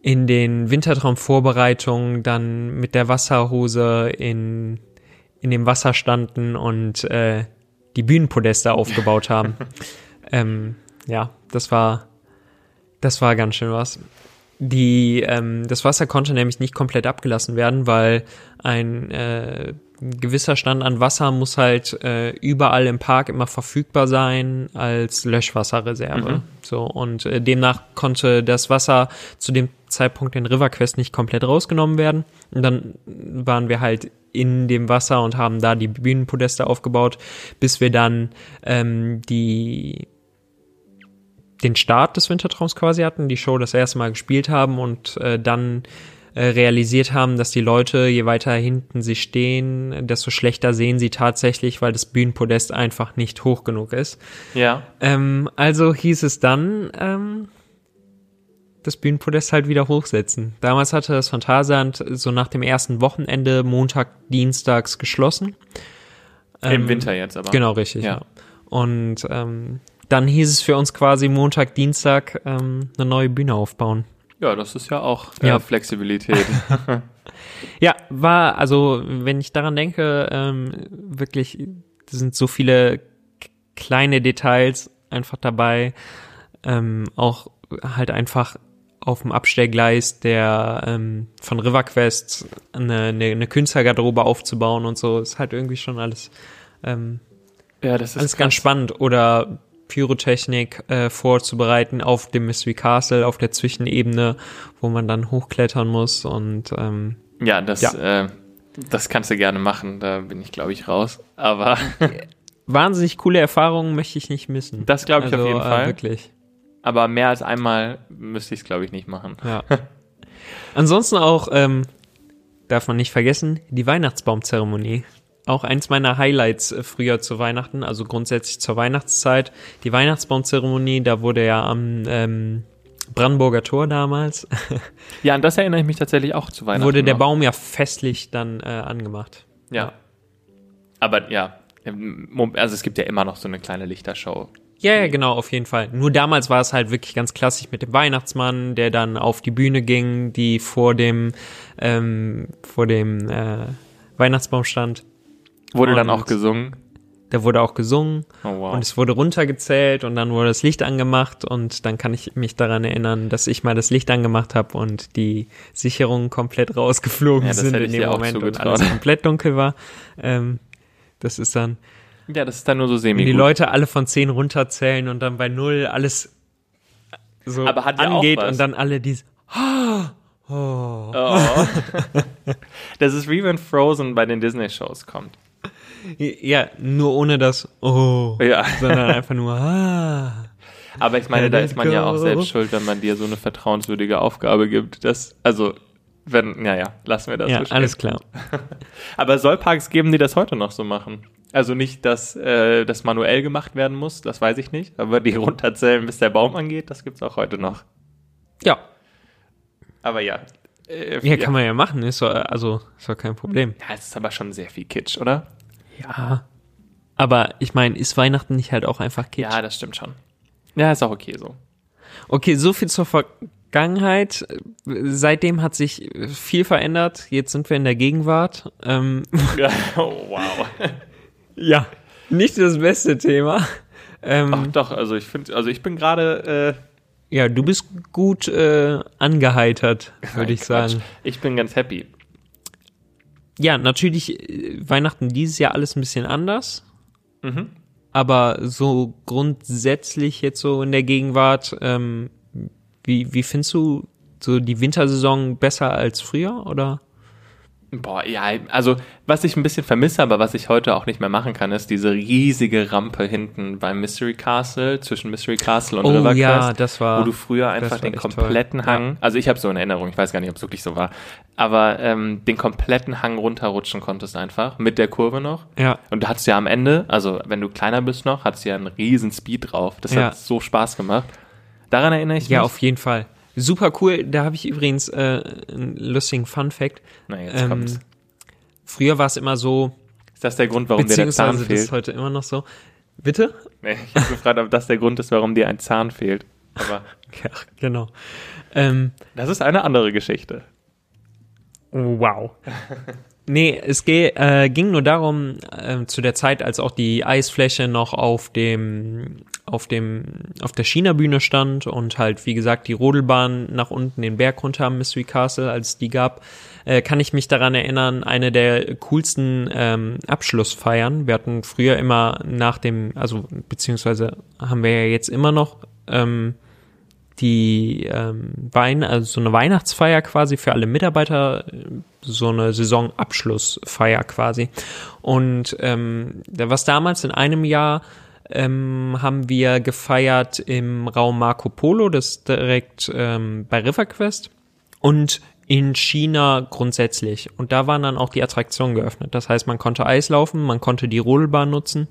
in den Wintertraumvorbereitungen dann mit der Wasserhose in, in dem Wasser standen und äh, die Bühnenpodeste aufgebaut haben. [laughs] ähm, ja, das war, das war ganz schön was. Die, ähm, das Wasser konnte nämlich nicht komplett abgelassen werden, weil ein äh, gewisser Stand an Wasser muss halt äh, überall im Park immer verfügbar sein als Löschwasserreserve. Mhm. So und äh, demnach konnte das Wasser zu dem Zeitpunkt in RiverQuest nicht komplett rausgenommen werden. Und dann waren wir halt in dem Wasser und haben da die Bühnenpodeste aufgebaut, bis wir dann ähm, die den Start des Wintertraums quasi hatten, die Show das erste Mal gespielt haben und äh, dann äh, realisiert haben, dass die Leute, je weiter hinten sie stehen, desto schlechter sehen sie tatsächlich, weil das Bühnenpodest einfach nicht hoch genug ist. Ja. Ähm, also hieß es dann, ähm, das Bühnenpodest halt wieder hochsetzen. Damals hatte das Phantasialand so nach dem ersten Wochenende Montag, Dienstags geschlossen. Im Ähm, Winter jetzt aber. Genau, richtig. Ja. Ja. Und ähm, dann hieß es für uns quasi Montag, Dienstag ähm, eine neue Bühne aufbauen. Ja, das ist ja auch äh, Ja. Flexibilität. [laughs] [laughs] Ja, war, also wenn ich daran denke, ähm, wirklich sind so viele kleine Details einfach dabei. Ähm, auch halt einfach auf dem Abstellgleis der ähm, von RiverQuest eine, eine, eine Künstlergarderobe aufzubauen und so, ist halt irgendwie schon alles ähm, ja, das ist Alles ganz spannend. Oder Pyrotechnik äh, vorzubereiten auf dem Mystery Castle, auf der Zwischenebene, wo man dann hochklettern muss. Und ähm, Ja, das, Ja. Äh, das kannst du gerne machen. Da bin ich, glaube ich, raus. Aber [laughs] wahnsinnig coole Erfahrungen möchte ich nicht missen. das glaube ich auf jeden äh, Fall. Wirklich. Aber mehr als einmal müsste ich es, glaube ich, nicht machen. Ja. [laughs] Ansonsten auch, ähm, darf man nicht vergessen, die Weihnachtsbaumzeremonie. Auch eins meiner Highlights äh, früher zu Weihnachten, also grundsätzlich zur Weihnachtszeit. Die Weihnachtsbaumzeremonie, da wurde ja am ähm, Brandenburger Tor damals, [laughs] Ja, an das erinnere ich mich tatsächlich auch zu Weihnachten. wurde der noch. Baum ja festlich dann äh, angemacht. Ja. Aber ja, also es gibt ja immer noch so eine kleine Lichtershow. Ja, ja, genau, auf jeden Fall. Nur damals war es halt wirklich ganz klassisch mit dem Weihnachtsmann, der dann auf die Bühne ging, die vor dem, ähm, vor dem äh, Weihnachtsbaum stand. Wurde dann Und- auch gesungen. Da wurde auch gesungen Oh wow. und es wurde runtergezählt und dann wurde das Licht angemacht und dann kann ich mich daran erinnern, dass ich mal das Licht angemacht habe und die Sicherungen komplett rausgeflogen Ja, sind in dem Moment und alles komplett dunkel war. Ähm, das ist dann, ja, das ist dann nur so semi wenn die Leute alle von 10 runterzählen und dann bei null alles so Aber hat ja angeht was. und dann alle dies Oh. [laughs] das ist wie wenn Frozen bei den Disney-Shows kommt. Ja, nur ohne das oh, Ja. sondern einfach nur ah. Aber ich meine, da ist man ja auch selbst schuld, wenn man dir so eine vertrauenswürdige Aufgabe gibt. Das, also, wenn, naja, lassen wir das Ja, so stehen. alles klar. [laughs] Aber soll Parks geben, die das heute noch so machen? Also nicht, dass äh, das manuell gemacht werden muss, das weiß ich nicht. Aber die runterzählen, bis der Baum angeht, das gibt's auch heute noch. Ja, Aber ja. Äh, ja, kann man ja machen, ist doch, also ist doch kein Problem. Ja, es ist aber schon sehr viel Kitsch, oder? Ja. Aber ich meine, ist Weihnachten nicht halt auch einfach Kitsch? Ja, das stimmt schon. Ja, ist auch okay so. Okay, so viel zur Vergangenheit. Seitdem hat sich viel verändert. Jetzt sind wir in der Gegenwart. Ähm, [laughs] oh, wow. [laughs] ja, nicht das beste Thema. Ähm, Ach doch, also ich finde, also ich bin gerade, äh, ja, du bist gut äh, angeheitert, [laughs] würde ich Quatsch. sagen. Ich bin ganz happy. Ja, natürlich äh, Weihnachten dieses Jahr alles ein bisschen anders. Mhm. Aber so grundsätzlich jetzt so in der Gegenwart, ähm, wie, wie findest du so die Wintersaison besser als früher oder? Boah, ja, also was ich ein bisschen vermisse, aber was ich heute auch nicht mehr machen kann, ist diese riesige Rampe hinten beim Mystery Castle, zwischen Mystery Castle und Oh River ja, Quest, das war- wo du früher einfach den echt toll. kompletten Hang, Ja. also ich habe so eine Erinnerung, ich weiß gar nicht, ob es wirklich so war, aber ähm, den kompletten Hang runterrutschen konntest einfach, mit der Kurve noch. Ja. Und du hattest ja am Ende, also wenn du kleiner bist noch, hattest du ja einen riesen Speed drauf. Das Ja. hat so Spaß gemacht. Daran erinnere ich Ja, mich. auf jeden Fall. Super cool. Da habe ich übrigens äh, einen lustigen Fun Fact. Na, jetzt Ähm, kommt's. Früher war es immer so, Ist das der Grund, warum dir der Zahn beziehungsweise das ist fehlt? heute immer noch so. Bitte? Nee, ich habe gefragt, ob das der Grund ist, warum dir ein Zahn fehlt. Aber [laughs] Ja, genau. Ähm, das ist eine andere Geschichte. Wow. [laughs] Nee, es ge äh, ging nur darum, äh, zu der Zeit, als auch die Eisfläche noch auf dem, auf dem, auf der China-Bühne stand und halt, wie gesagt, die Rodelbahn nach unten den Berg runter am Mystery Castle, als die gab, äh, kann ich mich daran erinnern, eine der coolsten ähm, Abschlussfeiern. Wir hatten früher immer nach dem, also beziehungsweise haben wir ja jetzt immer noch ähm, die ähm, Wein, also so eine Weihnachtsfeier quasi für alle Mitarbeiter, so eine Saisonabschlussfeier quasi. Und ähm, was damals in einem Jahr ähm, haben wir gefeiert im Raum Marco Polo, das ist direkt ähm, bei RiverQuest und in China grundsätzlich. Und da waren dann auch die Attraktionen geöffnet. Das heißt, man konnte Eis laufen, man konnte die Rodelbahn nutzen.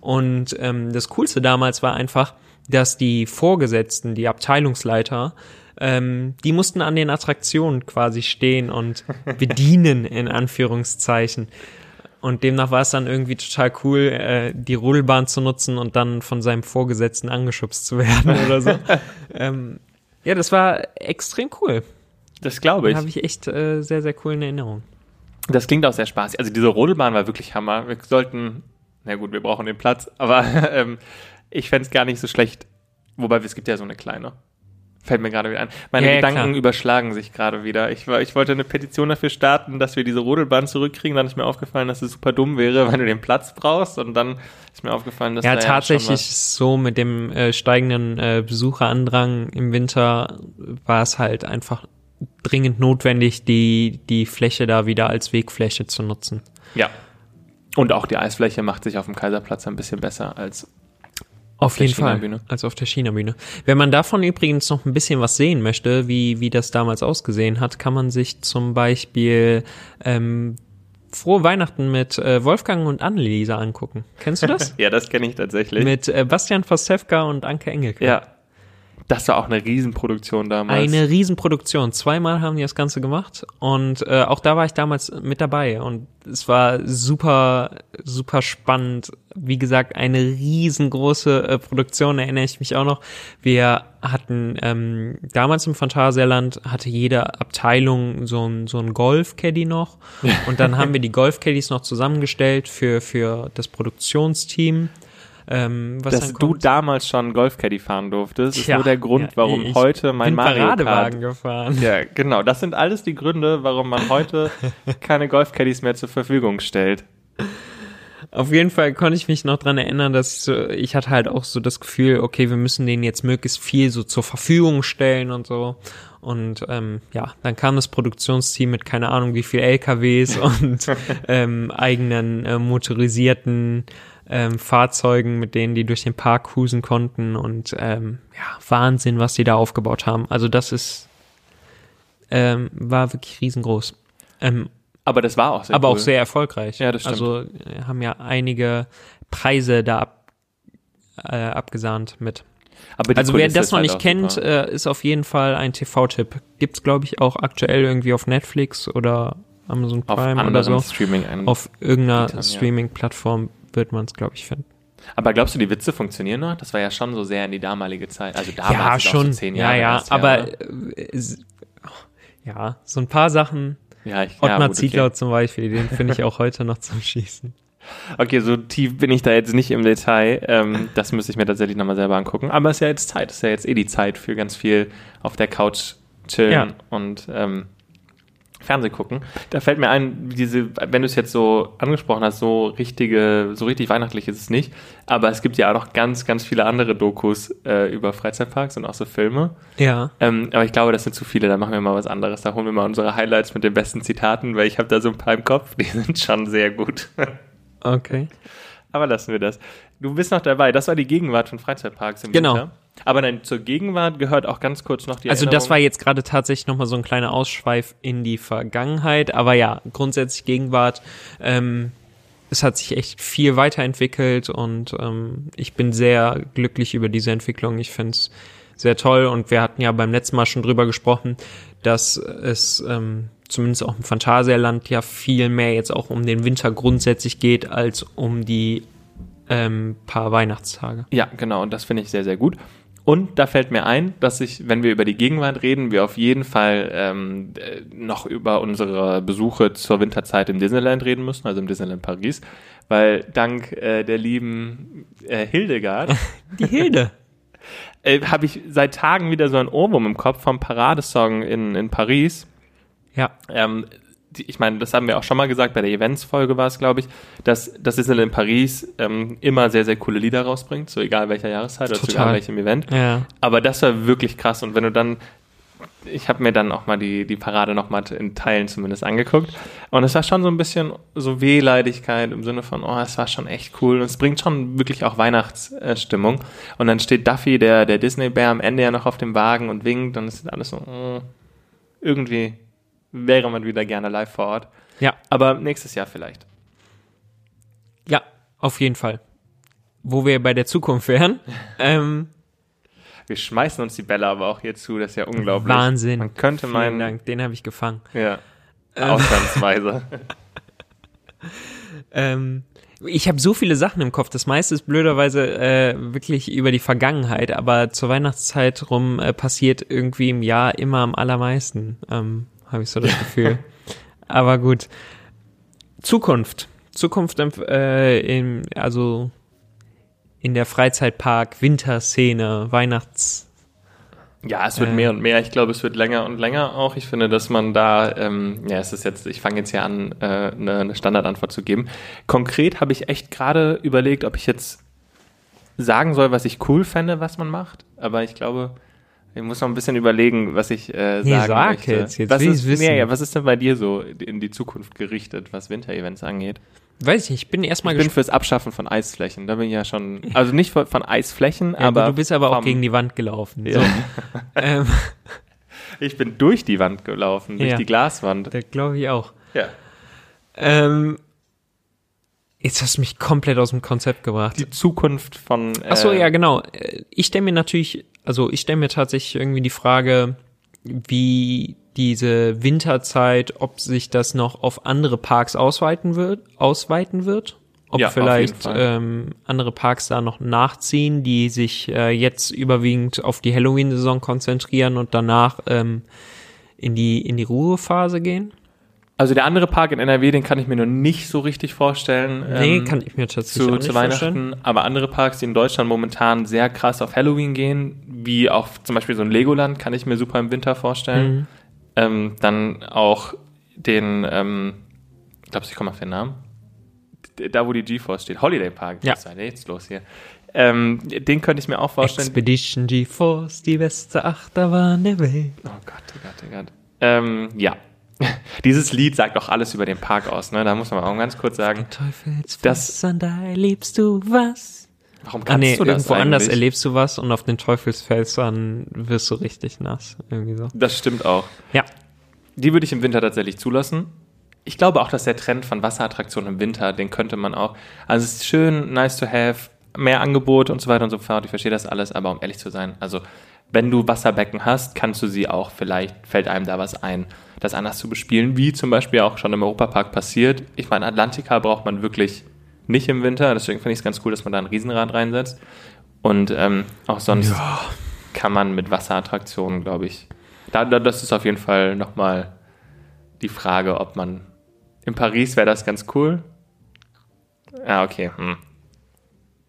Und ähm, das Coolste damals war einfach, dass die Vorgesetzten, die Abteilungsleiter, ähm, die mussten an den Attraktionen quasi stehen und [laughs] bedienen, in Anführungszeichen. Und demnach war es dann irgendwie total cool, äh, die Rodelbahn zu nutzen und dann von seinem Vorgesetzten angeschubst zu werden [laughs] oder so. ähm, ja, das war extrem cool. Das glaube ich. Da habe ich echt äh, sehr, sehr cool in Erinnerung. Das klingt auch sehr spaßig. Also diese Rodelbahn war wirklich Hammer. Wir sollten, na gut, wir brauchen den Platz, aber [laughs] ähm, ich fände es gar nicht so schlecht. Wobei, es gibt ja so eine kleine. Fällt mir gerade wieder ein. Meine Ja, ja, Gedanken klar. überschlagen sich gerade wieder. Ich, ich wollte eine Petition dafür starten, dass wir diese Rodelbahn zurückkriegen. Dann ist mir aufgefallen, dass es super dumm wäre, [laughs] wenn du den Platz brauchst. Und dann ist mir aufgefallen, dass Ja, da tatsächlich es so mit dem äh, steigenden äh, Besucherandrang im Winter war es halt einfach dringend notwendig, die, die Fläche da wieder als Wegfläche zu nutzen. ja. Und auch die Eisfläche macht sich auf dem Kaiserplatz ein bisschen besser als Auf jeden Fall, China-Bühne. als auf der China-Bühne. Wenn man davon übrigens noch ein bisschen was sehen möchte, wie, wie das damals ausgesehen hat, kann man sich zum Beispiel ähm, Frohe Weihnachten mit äh, Wolfgang und Anneliese angucken. Kennst du das? [laughs] Ja, das kenne ich tatsächlich. mit äh, Bastian Pastewka und Anke Engelke. ja. Das war auch eine Riesenproduktion damals. Eine Riesenproduktion. Zweimal haben die das Ganze gemacht und äh, auch da war ich damals mit dabei und es war super, super spannend. Wie gesagt, eine riesengroße äh, Produktion, erinnere ich mich auch noch. Wir hatten ähm, damals im Phantasialand hatte jede Abteilung so ein, so ein Golf-Caddy noch [laughs] und dann haben wir die Golf-Caddies noch zusammengestellt für, für das Produktionsteam. Ähm, was Dass du damals schon Golfcaddy fahren durftest, ist Tja, nur der Grund, ja, warum ich heute mein bin Mario Paradewagen Kart. gefahren. Ja, genau. Das sind alles die Gründe, warum man heute [laughs] keine Golfcaddies mehr zur Verfügung stellt. Auf jeden Fall konnte ich mich noch dran erinnern, dass ich, so, ich hatte halt auch so das Gefühl, okay, wir müssen denen jetzt möglichst viel so zur Verfügung stellen und so. Und ähm, ja, dann kam das Produktionsteam mit keine Ahnung wie viel LKWs [laughs] und [laughs] ähm, eigenen äh, motorisierten ähm, Fahrzeugen, mit denen die durch den Park cruisen konnten und ähm, ja, Wahnsinn, was die da aufgebaut haben. Also das ist ähm, war wirklich riesengroß. Ähm, Aber das war auch sehr aber cool. auch sehr erfolgreich. Ja, das stimmt. Also äh, haben ja einige Preise da ab, äh, abgesahnt mit. Aber Also wer das noch halt nicht kennt, super. äh, ist auf jeden Fall ein TV-Tipp. Gibt's glaube ich auch aktuell irgendwie auf Netflix oder Amazon Prime oder so. streaming Auf irgendeiner. Streaming-Plattform wird man es glaube ich finden. Aber glaubst du, die Witze funktionieren noch? Das war ja schon so sehr in die damalige Zeit. Also damals ja, schon. so zehn ja, Jahre ja, her, aber äh, ja, so ein paar Sachen. ja, ich, ja, Ottmar gut, Zietlau okay. zum Beispiel, den finde ich auch heute noch zum Schießen. [laughs] okay, so tief bin ich da jetzt nicht im Detail. Ähm, das müsste ich mir tatsächlich nochmal selber angucken. Aber es ist ja jetzt Zeit. Es ist ja jetzt eh die Zeit für ganz viel auf der Couch chillen Ja. und ähm, Fernseh gucken. Da fällt mir ein, diese, wenn du es jetzt so angesprochen hast, so richtige, so richtig weihnachtlich ist es nicht. Aber es gibt ja auch noch ganz, ganz viele andere Dokus äh, über Freizeitparks und auch so Filme. Ja. Ähm, aber ich glaube, das sind zu viele. Da machen wir mal was anderes. Da holen wir mal unsere Highlights mit den besten Zitaten, weil ich habe da so ein paar im Kopf. Die sind schon sehr gut. Okay. aber lassen wir das. Du bist noch dabei. Das war die Gegenwart von Freizeitparks im Genau. Winter. Aber nein, zur Gegenwart gehört auch ganz kurz noch die Also das Erinnerung. war jetzt gerade tatsächlich nochmal so ein kleiner Ausschweif in die Vergangenheit, aber ja, grundsätzlich Gegenwart. Ähm, es hat sich echt viel weiterentwickelt und ähm, ich bin sehr glücklich über diese Entwicklung. Ich finde es sehr toll und wir hatten ja beim letzten Mal schon drüber gesprochen, dass es ähm, zumindest auch im Phantasialand ja viel mehr jetzt auch um den Winter grundsätzlich geht, als um die ähm, paar Weihnachtstage. Ja, genau. Und das finde ich sehr, sehr gut. Und da fällt mir ein, dass ich, wenn wir über die Gegenwart reden, wir auf jeden Fall ähm, äh, noch über unsere Besuche zur Winterzeit im Disneyland reden müssen, also im Disneyland Paris, weil dank äh, der lieben äh, Hildegard [laughs] Die Hilde. [laughs] äh, habe ich seit Tagen wieder so ein Ohrwurm im Kopf vom Paradesong in, in Paris. Ja. Ähm, die, ich meine, das haben wir auch schon mal gesagt, bei der Events-Folge war es, glaube ich, dass das Disneyland in Paris ähm, immer sehr, sehr coole Lieder rausbringt, so egal welcher Jahreszeit oder zu egal welchem Event. Ja. Aber das war wirklich krass. Und wenn du dann, ich habe mir dann auch mal die, die Parade noch mal in Teilen zumindest angeguckt. Und es war schon so ein bisschen so Wehleidigkeit im Sinne von, oh, es war schon echt cool. Und es bringt schon wirklich auch Weihnachtsstimmung. Und dann steht Duffy, der, der Disney-Bär, am Ende ja noch auf dem Wagen und winkt. Und es ist alles so, mm, irgendwie wäre man wieder gerne live vor Ort. Ja. Aber nächstes Jahr vielleicht. Ja, auf jeden Fall. Wo wir bei der Zukunft wären. [laughs] ähm, Wir schmeißen uns die Bälle aber auch hier zu. Das ist ja unglaublich. Wahnsinn. Man könnte Vielen meinen, Dank, den habe ich gefangen. ja, ausnahmsweise. [laughs] Ähm, ich habe so viele Sachen im Kopf. Das meiste ist blöderweise äh, wirklich über die Vergangenheit, aber zur Weihnachtszeit rum äh, passiert irgendwie im Jahr immer am allermeisten, ähm, habe ich so das Gefühl. aber gut. Zukunft. Zukunft äh, in, also in der Freizeitpark, Winterszene, Weihnachts. Ja, es wird Äh. mehr und mehr. Ich glaube, es wird länger und länger auch. Ich finde, dass man da, ähm, ja, es ist jetzt, ich fange jetzt hier an, äh, eine, eine Standardantwort zu geben. Konkret habe ich echt gerade überlegt, ob ich jetzt sagen soll, was ich cool fände, was man macht. Aber ich glaube, ich muss noch ein bisschen überlegen, was ich äh, sagen Nee, sag möchte. jetzt, jetzt was ist, wissen. Nee, ja, was ist denn bei dir so in die Zukunft gerichtet, was Winter-Events angeht? Weiß ich ich bin erstmal Ich bin fürs Abschaffen von Eisflächen. Da bin ich ja schon, also nicht von, von Eisflächen, Ja, aber du bist aber auch vom- gegen die Wand gelaufen. Ja. So. [laughs] ähm, Ich bin durch die Wand gelaufen, durch Ja. die Glaswand. da glaube ich auch. Ja. Ähm, jetzt hast du mich komplett aus dem Konzept gebracht. Die Zukunft von. Äh, Ach so, ja, genau. Äh, Ich stelle mir natürlich, also ich stelle mir tatsächlich irgendwie die Frage, wie diese Winterzeit, ob sich das noch auf andere Parks ausweiten wird, ausweiten wird. Ob Ja, vielleicht ähm, andere Parks da noch nachziehen, die sich äh, jetzt überwiegend auf die Halloween-Saison konzentrieren und danach ähm, in die in die Ruhephase gehen. Also der andere Park in NRW, den kann ich mir noch nicht so richtig vorstellen. Nee, ähm, kann ich mir tatsächlich zu, auch nicht zu Weihnachten. vorstellen. Aber andere Parks, die in Deutschland momentan sehr krass auf Halloween gehen, wie auch zum Beispiel so ein Legoland, kann ich mir super im Winter vorstellen. Mhm. Ähm, dann auch den, ähm, ich glaube, ich komme auf den Namen. Da, wo die GeForce steht. Holiday Park. Ja. Was war denn jetzt los hier? Ähm, den könnte ich mir auch vorstellen. Expedition GeForce, die beste Achterbahn der Welt. Oh Gott, oh Gott, oh Gott. Ähm, ja. [laughs] Dieses Lied sagt auch alles über den Park aus, ne? Da muss man auch ganz kurz sagen. Das- erlebst du was? Warum Ah kannst nee, du das irgendwo anders eigentlich? erlebst du was und auf den Teufelsfelsern wirst du richtig nass. Irgendwie so. Das stimmt auch. Ja. Die würde ich im Winter tatsächlich zulassen. Ich glaube auch, dass der Trend von Wasserattraktionen im Winter, den könnte man auch. Also es ist schön, nice to have, mehr Angebot und so weiter und so fort. Ich verstehe das alles, aber um ehrlich zu sein, also wenn du Wasserbecken hast, kannst du sie auch, vielleicht fällt einem da was ein, das anders zu bespielen, wie zum Beispiel auch schon im Europapark passiert. Ich meine, Atlantica braucht man wirklich nicht im Winter, deswegen finde ich es ganz cool, dass man da ein Riesenrad reinsetzt. Und ähm, auch sonst kann man mit Wasserattraktionen, glaube ich, da, da, das ist auf jeden Fall nochmal die Frage, ob man in Paris wäre das ganz cool. Ah, okay. Hm.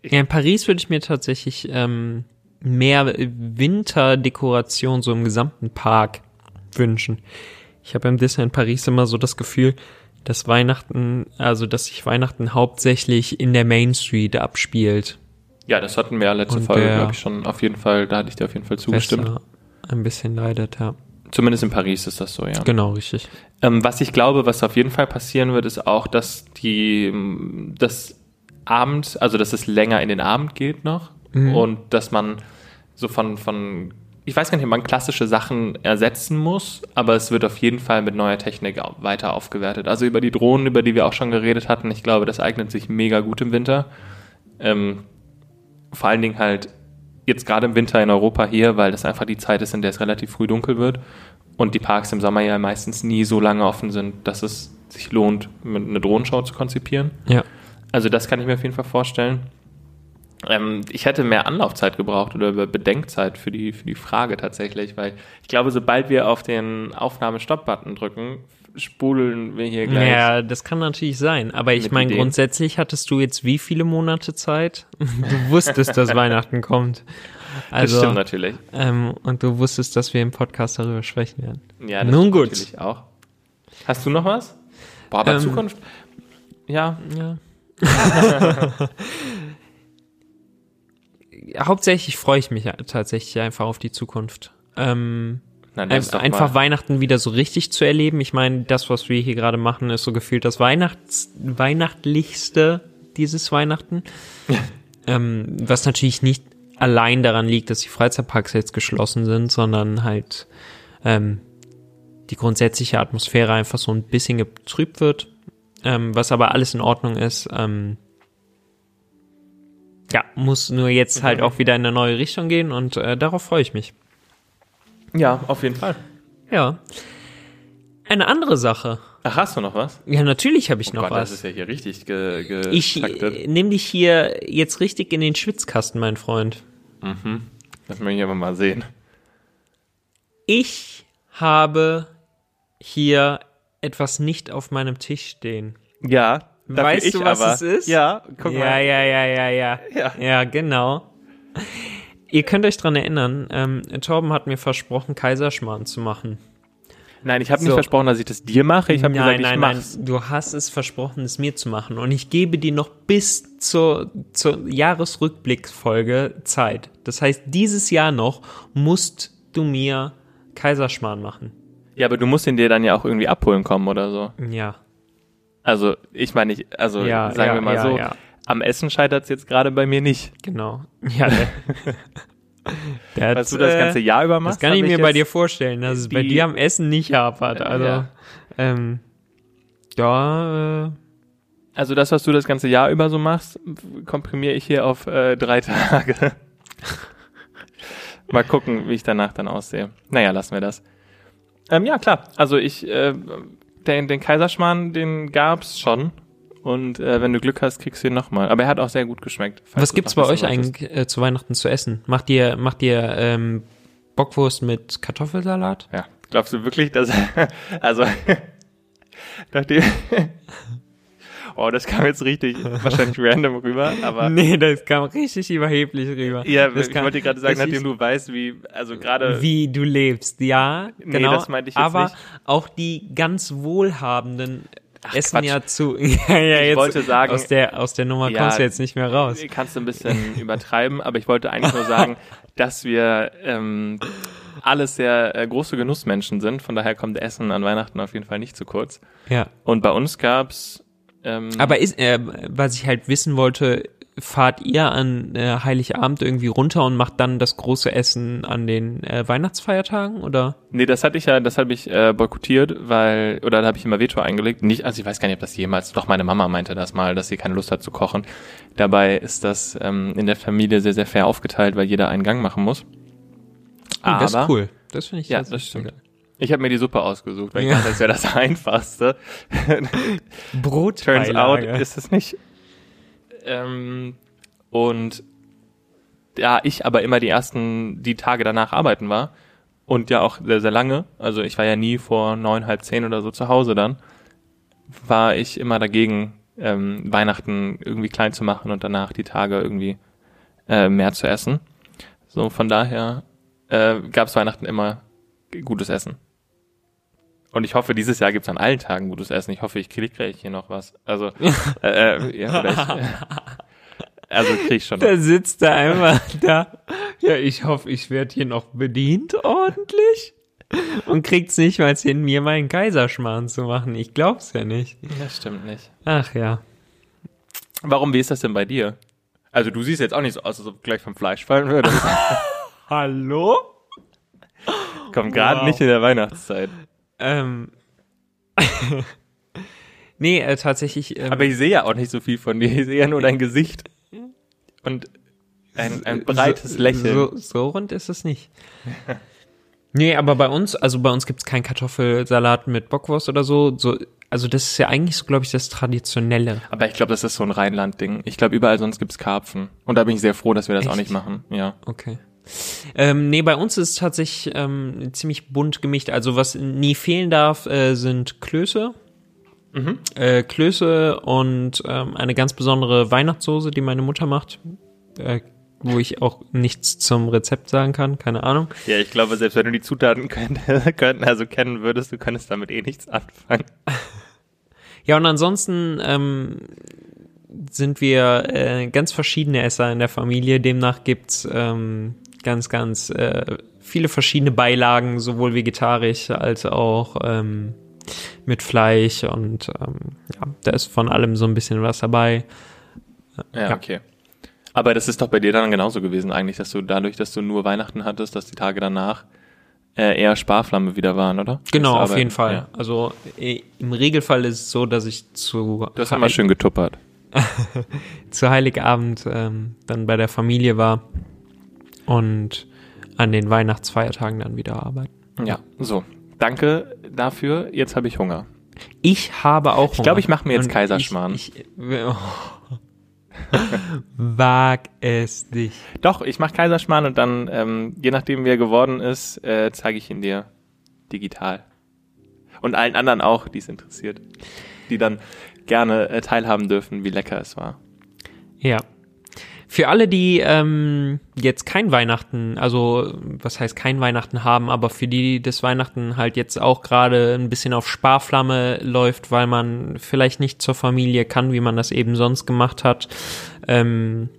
Ja, in Paris würde ich mir tatsächlich ähm, mehr Winterdekoration so im gesamten Park wünschen. Ich habe im Disneyland Paris immer so das Gefühl, dass Weihnachten, also dass sich Weihnachten hauptsächlich in der Main Street abspielt. Ja, das hatten wir ja letzte Und Folge, glaube ich, schon auf jeden Fall, da hatte ich dir auf jeden Fall zugestimmt. Ein bisschen leidet, ja. Zumindest in Paris ist das so, ja. Genau, richtig. Ähm, was ich glaube, was auf jeden Fall passieren wird, ist auch, dass die das Abend, also dass es länger in den Abend geht noch Mhm. und dass man so von, von ich weiß gar nicht, ob man klassische Sachen ersetzen muss, aber es wird auf jeden Fall mit neuer Technik weiter aufgewertet. Also über die Drohnen, über die wir auch schon geredet hatten, ich glaube, das eignet sich mega gut im Winter. Ähm, vor allen Dingen halt jetzt gerade im Winter in Europa hier, weil das einfach die Zeit ist, in der es relativ früh dunkel wird und die Parks im Sommer ja meistens nie so lange offen sind, dass es sich lohnt, mit eine Drohnenshow zu konzipieren. Ja. Also das kann ich mir auf jeden Fall vorstellen. Ähm, ich hätte mehr Anlaufzeit gebraucht oder Bedenkzeit für die, für die Frage tatsächlich, weil ich glaube, sobald wir auf den Aufnahme-Stop-Button drücken, spudeln wir hier gleich. Ja, das kann natürlich sein. Aber ich meine, grundsätzlich hattest du jetzt wie viele Monate Zeit? [laughs] Du wusstest, dass Weihnachten kommt. das Also, stimmt natürlich. ähm, und du wusstest, dass wir im Podcast darüber sprechen werden. Ja, das Nun gut. natürlich auch. Hast du noch was? Boah, aber Ähm, Zukunft. Ja, Ja. [laughs] Hauptsächlich freue ich mich tatsächlich einfach auf die Zukunft. Ähm, Nein, einfach Weihnachten wieder so richtig zu erleben. Ich meine, das, was wir hier gerade machen, ist so gefühlt das Weihnachts weihnachtlichste dieses Weihnachten. ähm, was natürlich nicht allein daran liegt, dass die Freizeitparks jetzt geschlossen sind, sondern halt ähm, die grundsätzliche Atmosphäre einfach so ein bisschen getrübt wird. Ähm, was aber alles in Ordnung ist. Ähm, ja, muss nur jetzt halt auch wieder in eine neue Richtung gehen und äh, darauf freue ich mich. ja, auf jeden Fall. Ja. Eine andere Sache. Ach, hast du noch was? Ja, natürlich habe ich Oh noch Gott, das was. ist ja hier richtig ge ge Ich äh, nehme dich hier jetzt richtig in den Schwitzkasten, mein Freund. Das möchte ich aber mal sehen. Ich habe hier etwas nicht auf meinem Tisch stehen. Ja, Weißt ich du, was aber. es ist? Ja, guck ja, mal. ja, ja, ja, ja. Ja. Ja, genau. Ihr könnt euch dran erinnern, ähm, Torben hat mir versprochen, Kaiserschmarrn zu machen. Nein, ich habe nicht So. versprochen, dass ich das dir mache. Ich habe nein, gesagt, ich nein, nein, mach's. du hast es versprochen, es mir zu machen. Und ich gebe dir noch bis zur, zur Jahresrückblicksfolge Zeit. Das heißt, dieses Jahr noch musst du mir Kaiserschmarrn machen. Ja, aber du musst ihn dir dann ja auch irgendwie abholen kommen oder so. Ja. Also, ich meine, ich, also Ja, sagen ja, wir mal ja, so, am Essen scheitert es jetzt gerade bei mir nicht. Genau. [laughs] Ja, [laughs] der, Was du das äh, ganze Jahr über machst. Das kann ich mir bei dir vorstellen, dass es bei dir am Essen nicht hapert. Also, Ja. ähm, ja, äh, Also das, was du das ganze Jahr über so machst, komprimiere ich hier auf äh, drei [laughs] Tage. Mal gucken, wie ich danach dann aussehe. Naja, lassen wir das. Ähm, ja, klar. Also ich, äh, den, den Kaiserschmarrn, den gab's schon. Und äh, wenn du Glück hast, kriegst du ihn nochmal. Aber er hat auch sehr gut geschmeckt. was gibt's bei euch eigentlich äh, zu Weihnachten zu essen? Macht ihr, macht ihr ähm, Bockwurst mit Kartoffelsalat? Ja. Glaubst du wirklich, dass... [laughs] also... [laughs] nachdem... oh, das kam jetzt richtig [laughs] wahrscheinlich random rüber, aber... Nee, das kam richtig überheblich rüber. Ja, das ich wollte gerade sagen, nachdem du weißt, wie, also gerade, wie du lebst, ja, Nee, genau. das meinte ich jetzt aber nicht. auch die ganz wohlhabenden essen Quatsch. ja zu. [laughs] ja, ja, Ich jetzt wollte sagen- aus der aus der Nummer Ja, kommst du jetzt nicht mehr raus. [laughs] kannst du ein bisschen übertreiben, aber ich wollte eigentlich nur sagen, dass wir ähm, alles sehr äh, große Genussmenschen sind, von daher kommt Essen an Weihnachten auf jeden Fall nicht zu kurz. Ja. Und bei uns gab's ähm, Aber ist, äh, was ich halt wissen wollte, fahrt ihr an äh, Heiligabend irgendwie runter und macht dann das große Essen an den äh, Weihnachtsfeiertagen oder? Nee, das hatte ich ja, das habe ich äh, boykottiert, weil, oder da habe ich immer Veto eingelegt. Nicht, also ich weiß gar nicht, ob das jemals, doch meine Mama meinte das mal, dass sie keine Lust hat zu kochen. Dabei ist das ähm, in der Familie sehr, sehr fair aufgeteilt, weil jeder einen Gang machen muss. Oh, das ist cool. Das finde ich Ja, das stimmt. geil. Ich habe mir die Suppe ausgesucht, weil ich Ja. dachte, das wäre das Einfachste. [laughs] Brot. Turns out ist es nicht. Ähm, und da ich aber immer die ersten, die Tage danach arbeiten war und ja auch sehr, sehr lange, also ich war ja nie vor neun, halb zehn oder so zu Hause dann, war ich immer dagegen, ähm, Weihnachten irgendwie klein zu machen und danach die Tage irgendwie äh, mehr zu essen. So, von daher äh, gab es Weihnachten immer gutes Essen. Und ich hoffe, dieses Jahr gibt's an allen Tagen gutes Essen. Ich hoffe, ich krieg krieg hier noch was. Also, [laughs] äh, äh, ja, vielleicht. Also krieg ich schon. Da sitzt er einfach da. Ja, ich hoffe, ich werde hier noch bedient ordentlich. Und kriegt's nicht mal hin, mir meinen Kaiserschmarrn zu machen. Ich glaub's ja nicht. Das stimmt nicht. Ach ja. Warum, wie ist das denn bei dir? Also du siehst jetzt auch nicht so aus, als ob du gleich vom Fleisch fallen würdest. [laughs] Hallo? Kommt gerade Wow. nicht in der Weihnachtszeit. Ähm. [laughs] nee, äh, tatsächlich. Ähm, Aber ich sehe ja auch nicht so viel von dir. Ich sehe ja nur dein Gesicht. Und ein, ein breites so, Lächeln. So, so rund ist es nicht. nee, aber bei uns, also bei uns gibt's keinen Kartoffelsalat mit Bockwurst oder so. so also das ist ja eigentlich so, glaube ich, das Traditionelle. Aber ich glaube, das ist so ein Rheinland-Ding. Ich glaube, überall sonst gibt's Karpfen. Und da bin ich sehr froh, dass wir das auch Echt? nicht machen. Ja. Okay. Ähm, nee, bei uns ist es tatsächlich ähm, ziemlich bunt gemischt. Also was nie fehlen darf, äh, sind Klöße. Äh, Klöße und ähm, eine ganz besondere Weihnachtssoße, die meine Mutter macht, äh, wo ich auch nichts zum Rezept sagen kann, keine Ahnung. Ja, ich glaube, selbst wenn du die Zutaten [laughs] könnt, könnten, also kennen würdest, du könntest damit eh nichts anfangen. [laughs] Ja, und ansonsten ähm, sind wir äh, ganz verschiedene Esser in der Familie. Demnach gibt's ähm, ganz, ganz äh, viele verschiedene Beilagen, sowohl vegetarisch als auch ähm, mit Fleisch. Und ähm, ja, da ist von allem so ein bisschen was dabei. Ja, Ja. okay. Aber das ist doch bei dir dann genauso gewesen eigentlich, dass du dadurch, dass du nur Weihnachten hattest, dass die Tage danach äh, eher Sparflamme wieder waren, oder? Genau, auf jeden Fall. Ja. Also äh, im Regelfall ist es so, dass ich zu, Du hast immer schön getuppert. [laughs] zu Heiligabend ähm, dann bei der Familie war und an den Weihnachtsfeiertagen dann wieder arbeiten. Ja, so. Danke dafür. Jetzt habe ich Hunger. Ich habe auch Ich glaube, ich mache mir jetzt Und Kaiserschmarrn. Ich, ich, oh. [laughs] Wag es dich. Doch, ich mache Kaiserschmarrn und dann, ähm, je nachdem, wie er geworden ist, äh, zeige ich ihn dir digital. Und allen anderen auch, die es interessiert. Die dann gerne äh, teilhaben dürfen, wie lecker es war. Ja. Für alle, die ähm, jetzt kein Weihnachten, also was heißt kein Weihnachten haben, aber für die das Weihnachten halt jetzt auch gerade ein bisschen auf Sparflamme läuft, weil man vielleicht nicht zur Familie kann, wie man das eben sonst gemacht hat, ähm,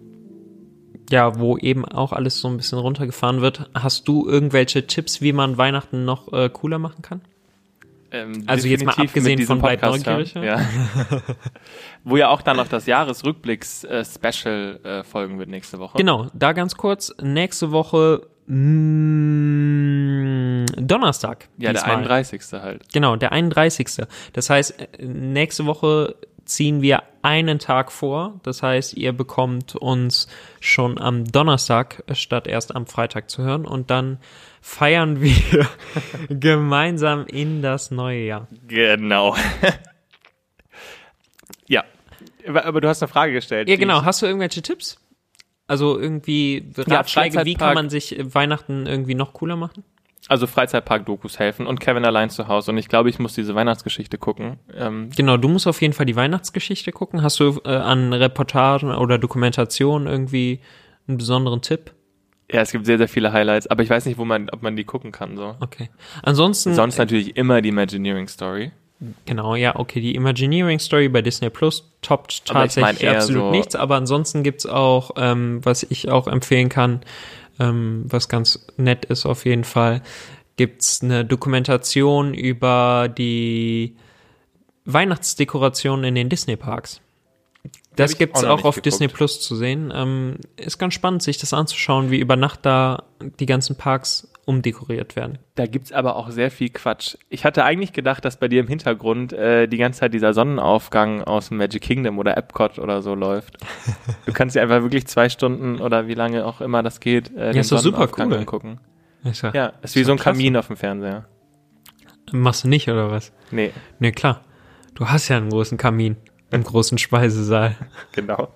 ja, wo eben auch alles so ein bisschen runtergefahren wird. Hast du irgendwelche Tipps, wie man Weihnachten noch äh, cooler machen kann? Ähm, Also jetzt mal abgesehen von Podcast, neugierig, Ja. [laughs] Wo ja auch dann noch das Jahresrückblicks-Special äh, folgen wird nächste Woche. Genau, da ganz kurz. Nächste Woche mh, Donnerstag. Ja, der diesmal. 31. halt. Genau, der 31. Das heißt, äh, nächste Woche ziehen wir einen Tag vor. Das heißt, ihr bekommt uns schon am Donnerstag äh, statt erst am Freitag zu hören und dann feiern [laughs] wir gemeinsam in das neue Jahr. Genau. ja. Aber du hast eine Frage gestellt. Ja, genau. Hast du irgendwelche Tipps? Also irgendwie Ja, Ratschläge, wie kann man sich Weihnachten irgendwie noch cooler machen? Also Freizeitpark-Dokus helfen und Kevin allein zu Hause. Und ich glaube, ich muss diese Weihnachtsgeschichte gucken. Ähm, Genau, du musst auf jeden Fall die Weihnachtsgeschichte gucken. Hast du äh, an Reportagen oder Dokumentationen irgendwie einen besonderen Tipp? Ja, es gibt sehr, sehr viele Highlights, aber ich weiß nicht, wo man, ob man die gucken kann. So. Okay. Ansonsten, Sonst natürlich immer die Imagineering Story. genau, ja, okay, die Imagineering Story bei Disney Plus toppt Aber ich mein tatsächlich absolut so- nichts, aber ansonsten gibt's auch, ähm, was ich auch empfehlen kann, ähm, was ganz nett ist auf jeden Fall, gibt's eine Dokumentation über die Weihnachtsdekoration in den Disney-Parks. Das gibt's auch auch auf geguckt. Disney Plus zu sehen. Ähm, ist ganz spannend, sich das anzuschauen, wie über Nacht da die ganzen Parks umdekoriert werden. Da gibt's aber auch sehr viel Quatsch. Ich hatte eigentlich gedacht, dass bei dir im Hintergrund äh, die ganze Zeit dieser Sonnenaufgang aus dem Magic Kingdom oder Epcot oder so läuft. Du kannst dir einfach wirklich zwei Stunden oder wie lange auch immer das geht, äh, den ist doch super Sonnenaufgang cool. angucken. Ich sag, Ja, ist wie Ist so doch ein klasse. Kamin auf dem Fernseher. Machst du nicht, oder was? Nee, Ne, klar. Du hast ja einen großen Kamin im großen Speisesaal. genau.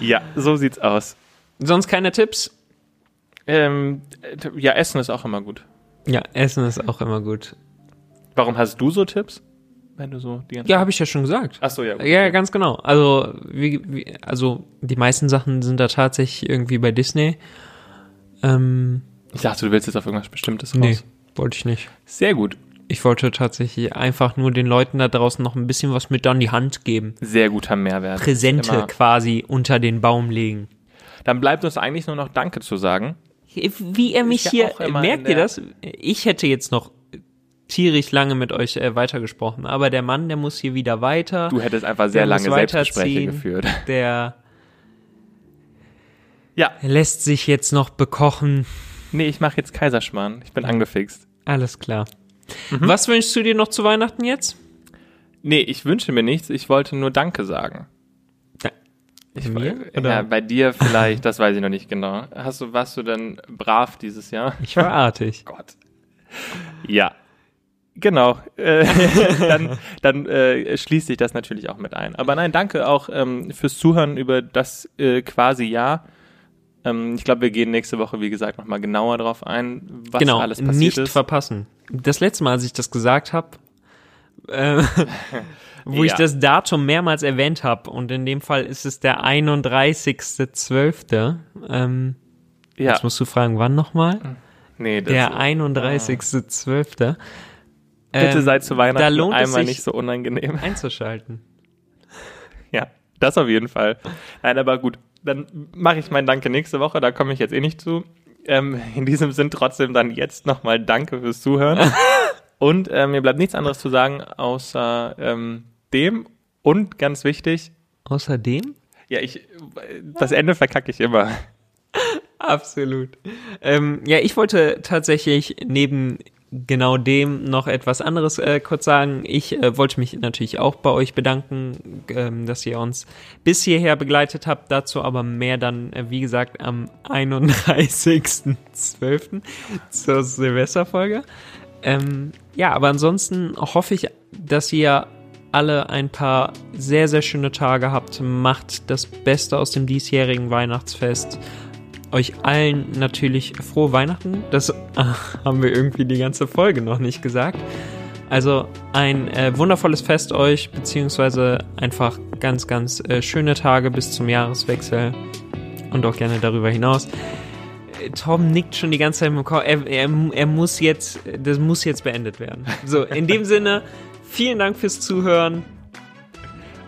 ja, so sieht's aus. Sonst keine Tipps? Ähm, äh, ja, Essen ist auch immer gut. Ja, Essen ist auch immer gut. Warum hast du so Tipps? Wenn du so die ganze Ja, habe ich ja schon gesagt. Ach so, ja. Gut. Ja, ganz genau. Also, wie, wie, also die meisten Sachen sind da tatsächlich irgendwie bei Disney. Ähm, Ich dachte, du willst jetzt auf irgendwas Bestimmtes nee, raus. wollte ich nicht. Sehr gut. Ich wollte tatsächlich einfach nur den Leuten da draußen noch ein bisschen was mit an die Hand geben. Sehr guter Mehrwert. Präsente Immer- quasi unter den Baum legen. Dann bleibt uns eigentlich nur noch Danke zu sagen. Wie er mich hier, merkt ihr das? Ich hätte jetzt noch tierisch lange mit euch äh, weitergesprochen, aber der Mann, der muss hier wieder weiter. Du hättest einfach sehr lange Selbstgespräche geführt. Der Ja, lässt sich jetzt noch bekochen. nee, ich mache jetzt Kaiserschmarrn. Ich bin angefixt. Alles klar. Mhm. Was wünschst du dir noch zu Weihnachten jetzt? Nee, ich wünsche mir nichts. Ich wollte nur Danke sagen. Ich, Mir? Ja, bei dir vielleicht, [laughs] das weiß ich noch nicht genau. Hast du, warst du denn brav dieses Jahr? Ich war artig. [laughs] Gott. Ja. Genau. Äh, [laughs] dann dann äh, schließt sich das natürlich auch mit ein. Aber nein, danke auch ähm, fürs Zuhören über das äh, quasi Jahr. Ähm, ich glaube, wir gehen nächste Woche, wie gesagt, nochmal genauer drauf ein, was genau, alles passiert nicht ist. verpassen. Das letzte Mal, als ich das gesagt habe, äh, [laughs] wo ich Ja. das Datum mehrmals erwähnt habe, und in dem Fall ist es der 31.12. Ähm, ja, Jetzt musst du fragen, wann nochmal? nee, das, Der 31.12. bitte Ähm, seid zu Weihnachten da lohnt es einmal sich- nicht so unangenehm. [laughs] einzuschalten. Ja, das auf jeden Fall. Nein, aber gut, dann mache ich mein Danke nächste Woche, da komme ich jetzt eh nicht zu. Ähm, in diesem Sinn trotzdem dann jetzt nochmal Danke fürs Zuhören. [laughs] und äh, mir bleibt nichts anderes zu sagen, außer ähm, dem und ganz wichtig, Außerdem? ja, ich, das Ende verkacke ich immer. [laughs] Absolut. Ähm, ja, ich wollte tatsächlich neben genau dem noch etwas anderes äh, kurz sagen. Ich äh, wollte mich natürlich auch bei euch bedanken, ähm, dass ihr uns bis hierher begleitet habt. Dazu aber mehr dann, äh, wie gesagt, am 31.12. zur Silvesterfolge. Ähm, ja, aber ansonsten hoffe ich, dass ihr alle ein paar sehr, sehr schöne Tage habt. Macht das Beste aus dem diesjährigen Weihnachtsfest. Euch allen natürlich frohe Weihnachten. Das ach, haben wir irgendwie die ganze Folge noch nicht gesagt. Also ein äh, wundervolles Fest euch, beziehungsweise einfach ganz, ganz äh, schöne Tage bis zum Jahreswechsel und auch gerne darüber hinaus. Tom nickt schon die ganze Zeit im Kopf. Er, er, er muss jetzt, das muss jetzt beendet werden. So, in dem Sinne, vielen Dank fürs Zuhören.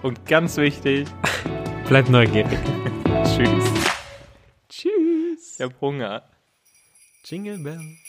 Und ganz wichtig, Bleibt neugierig. [laughs] tschüss. Ich hab Hunger. Jingle Bells.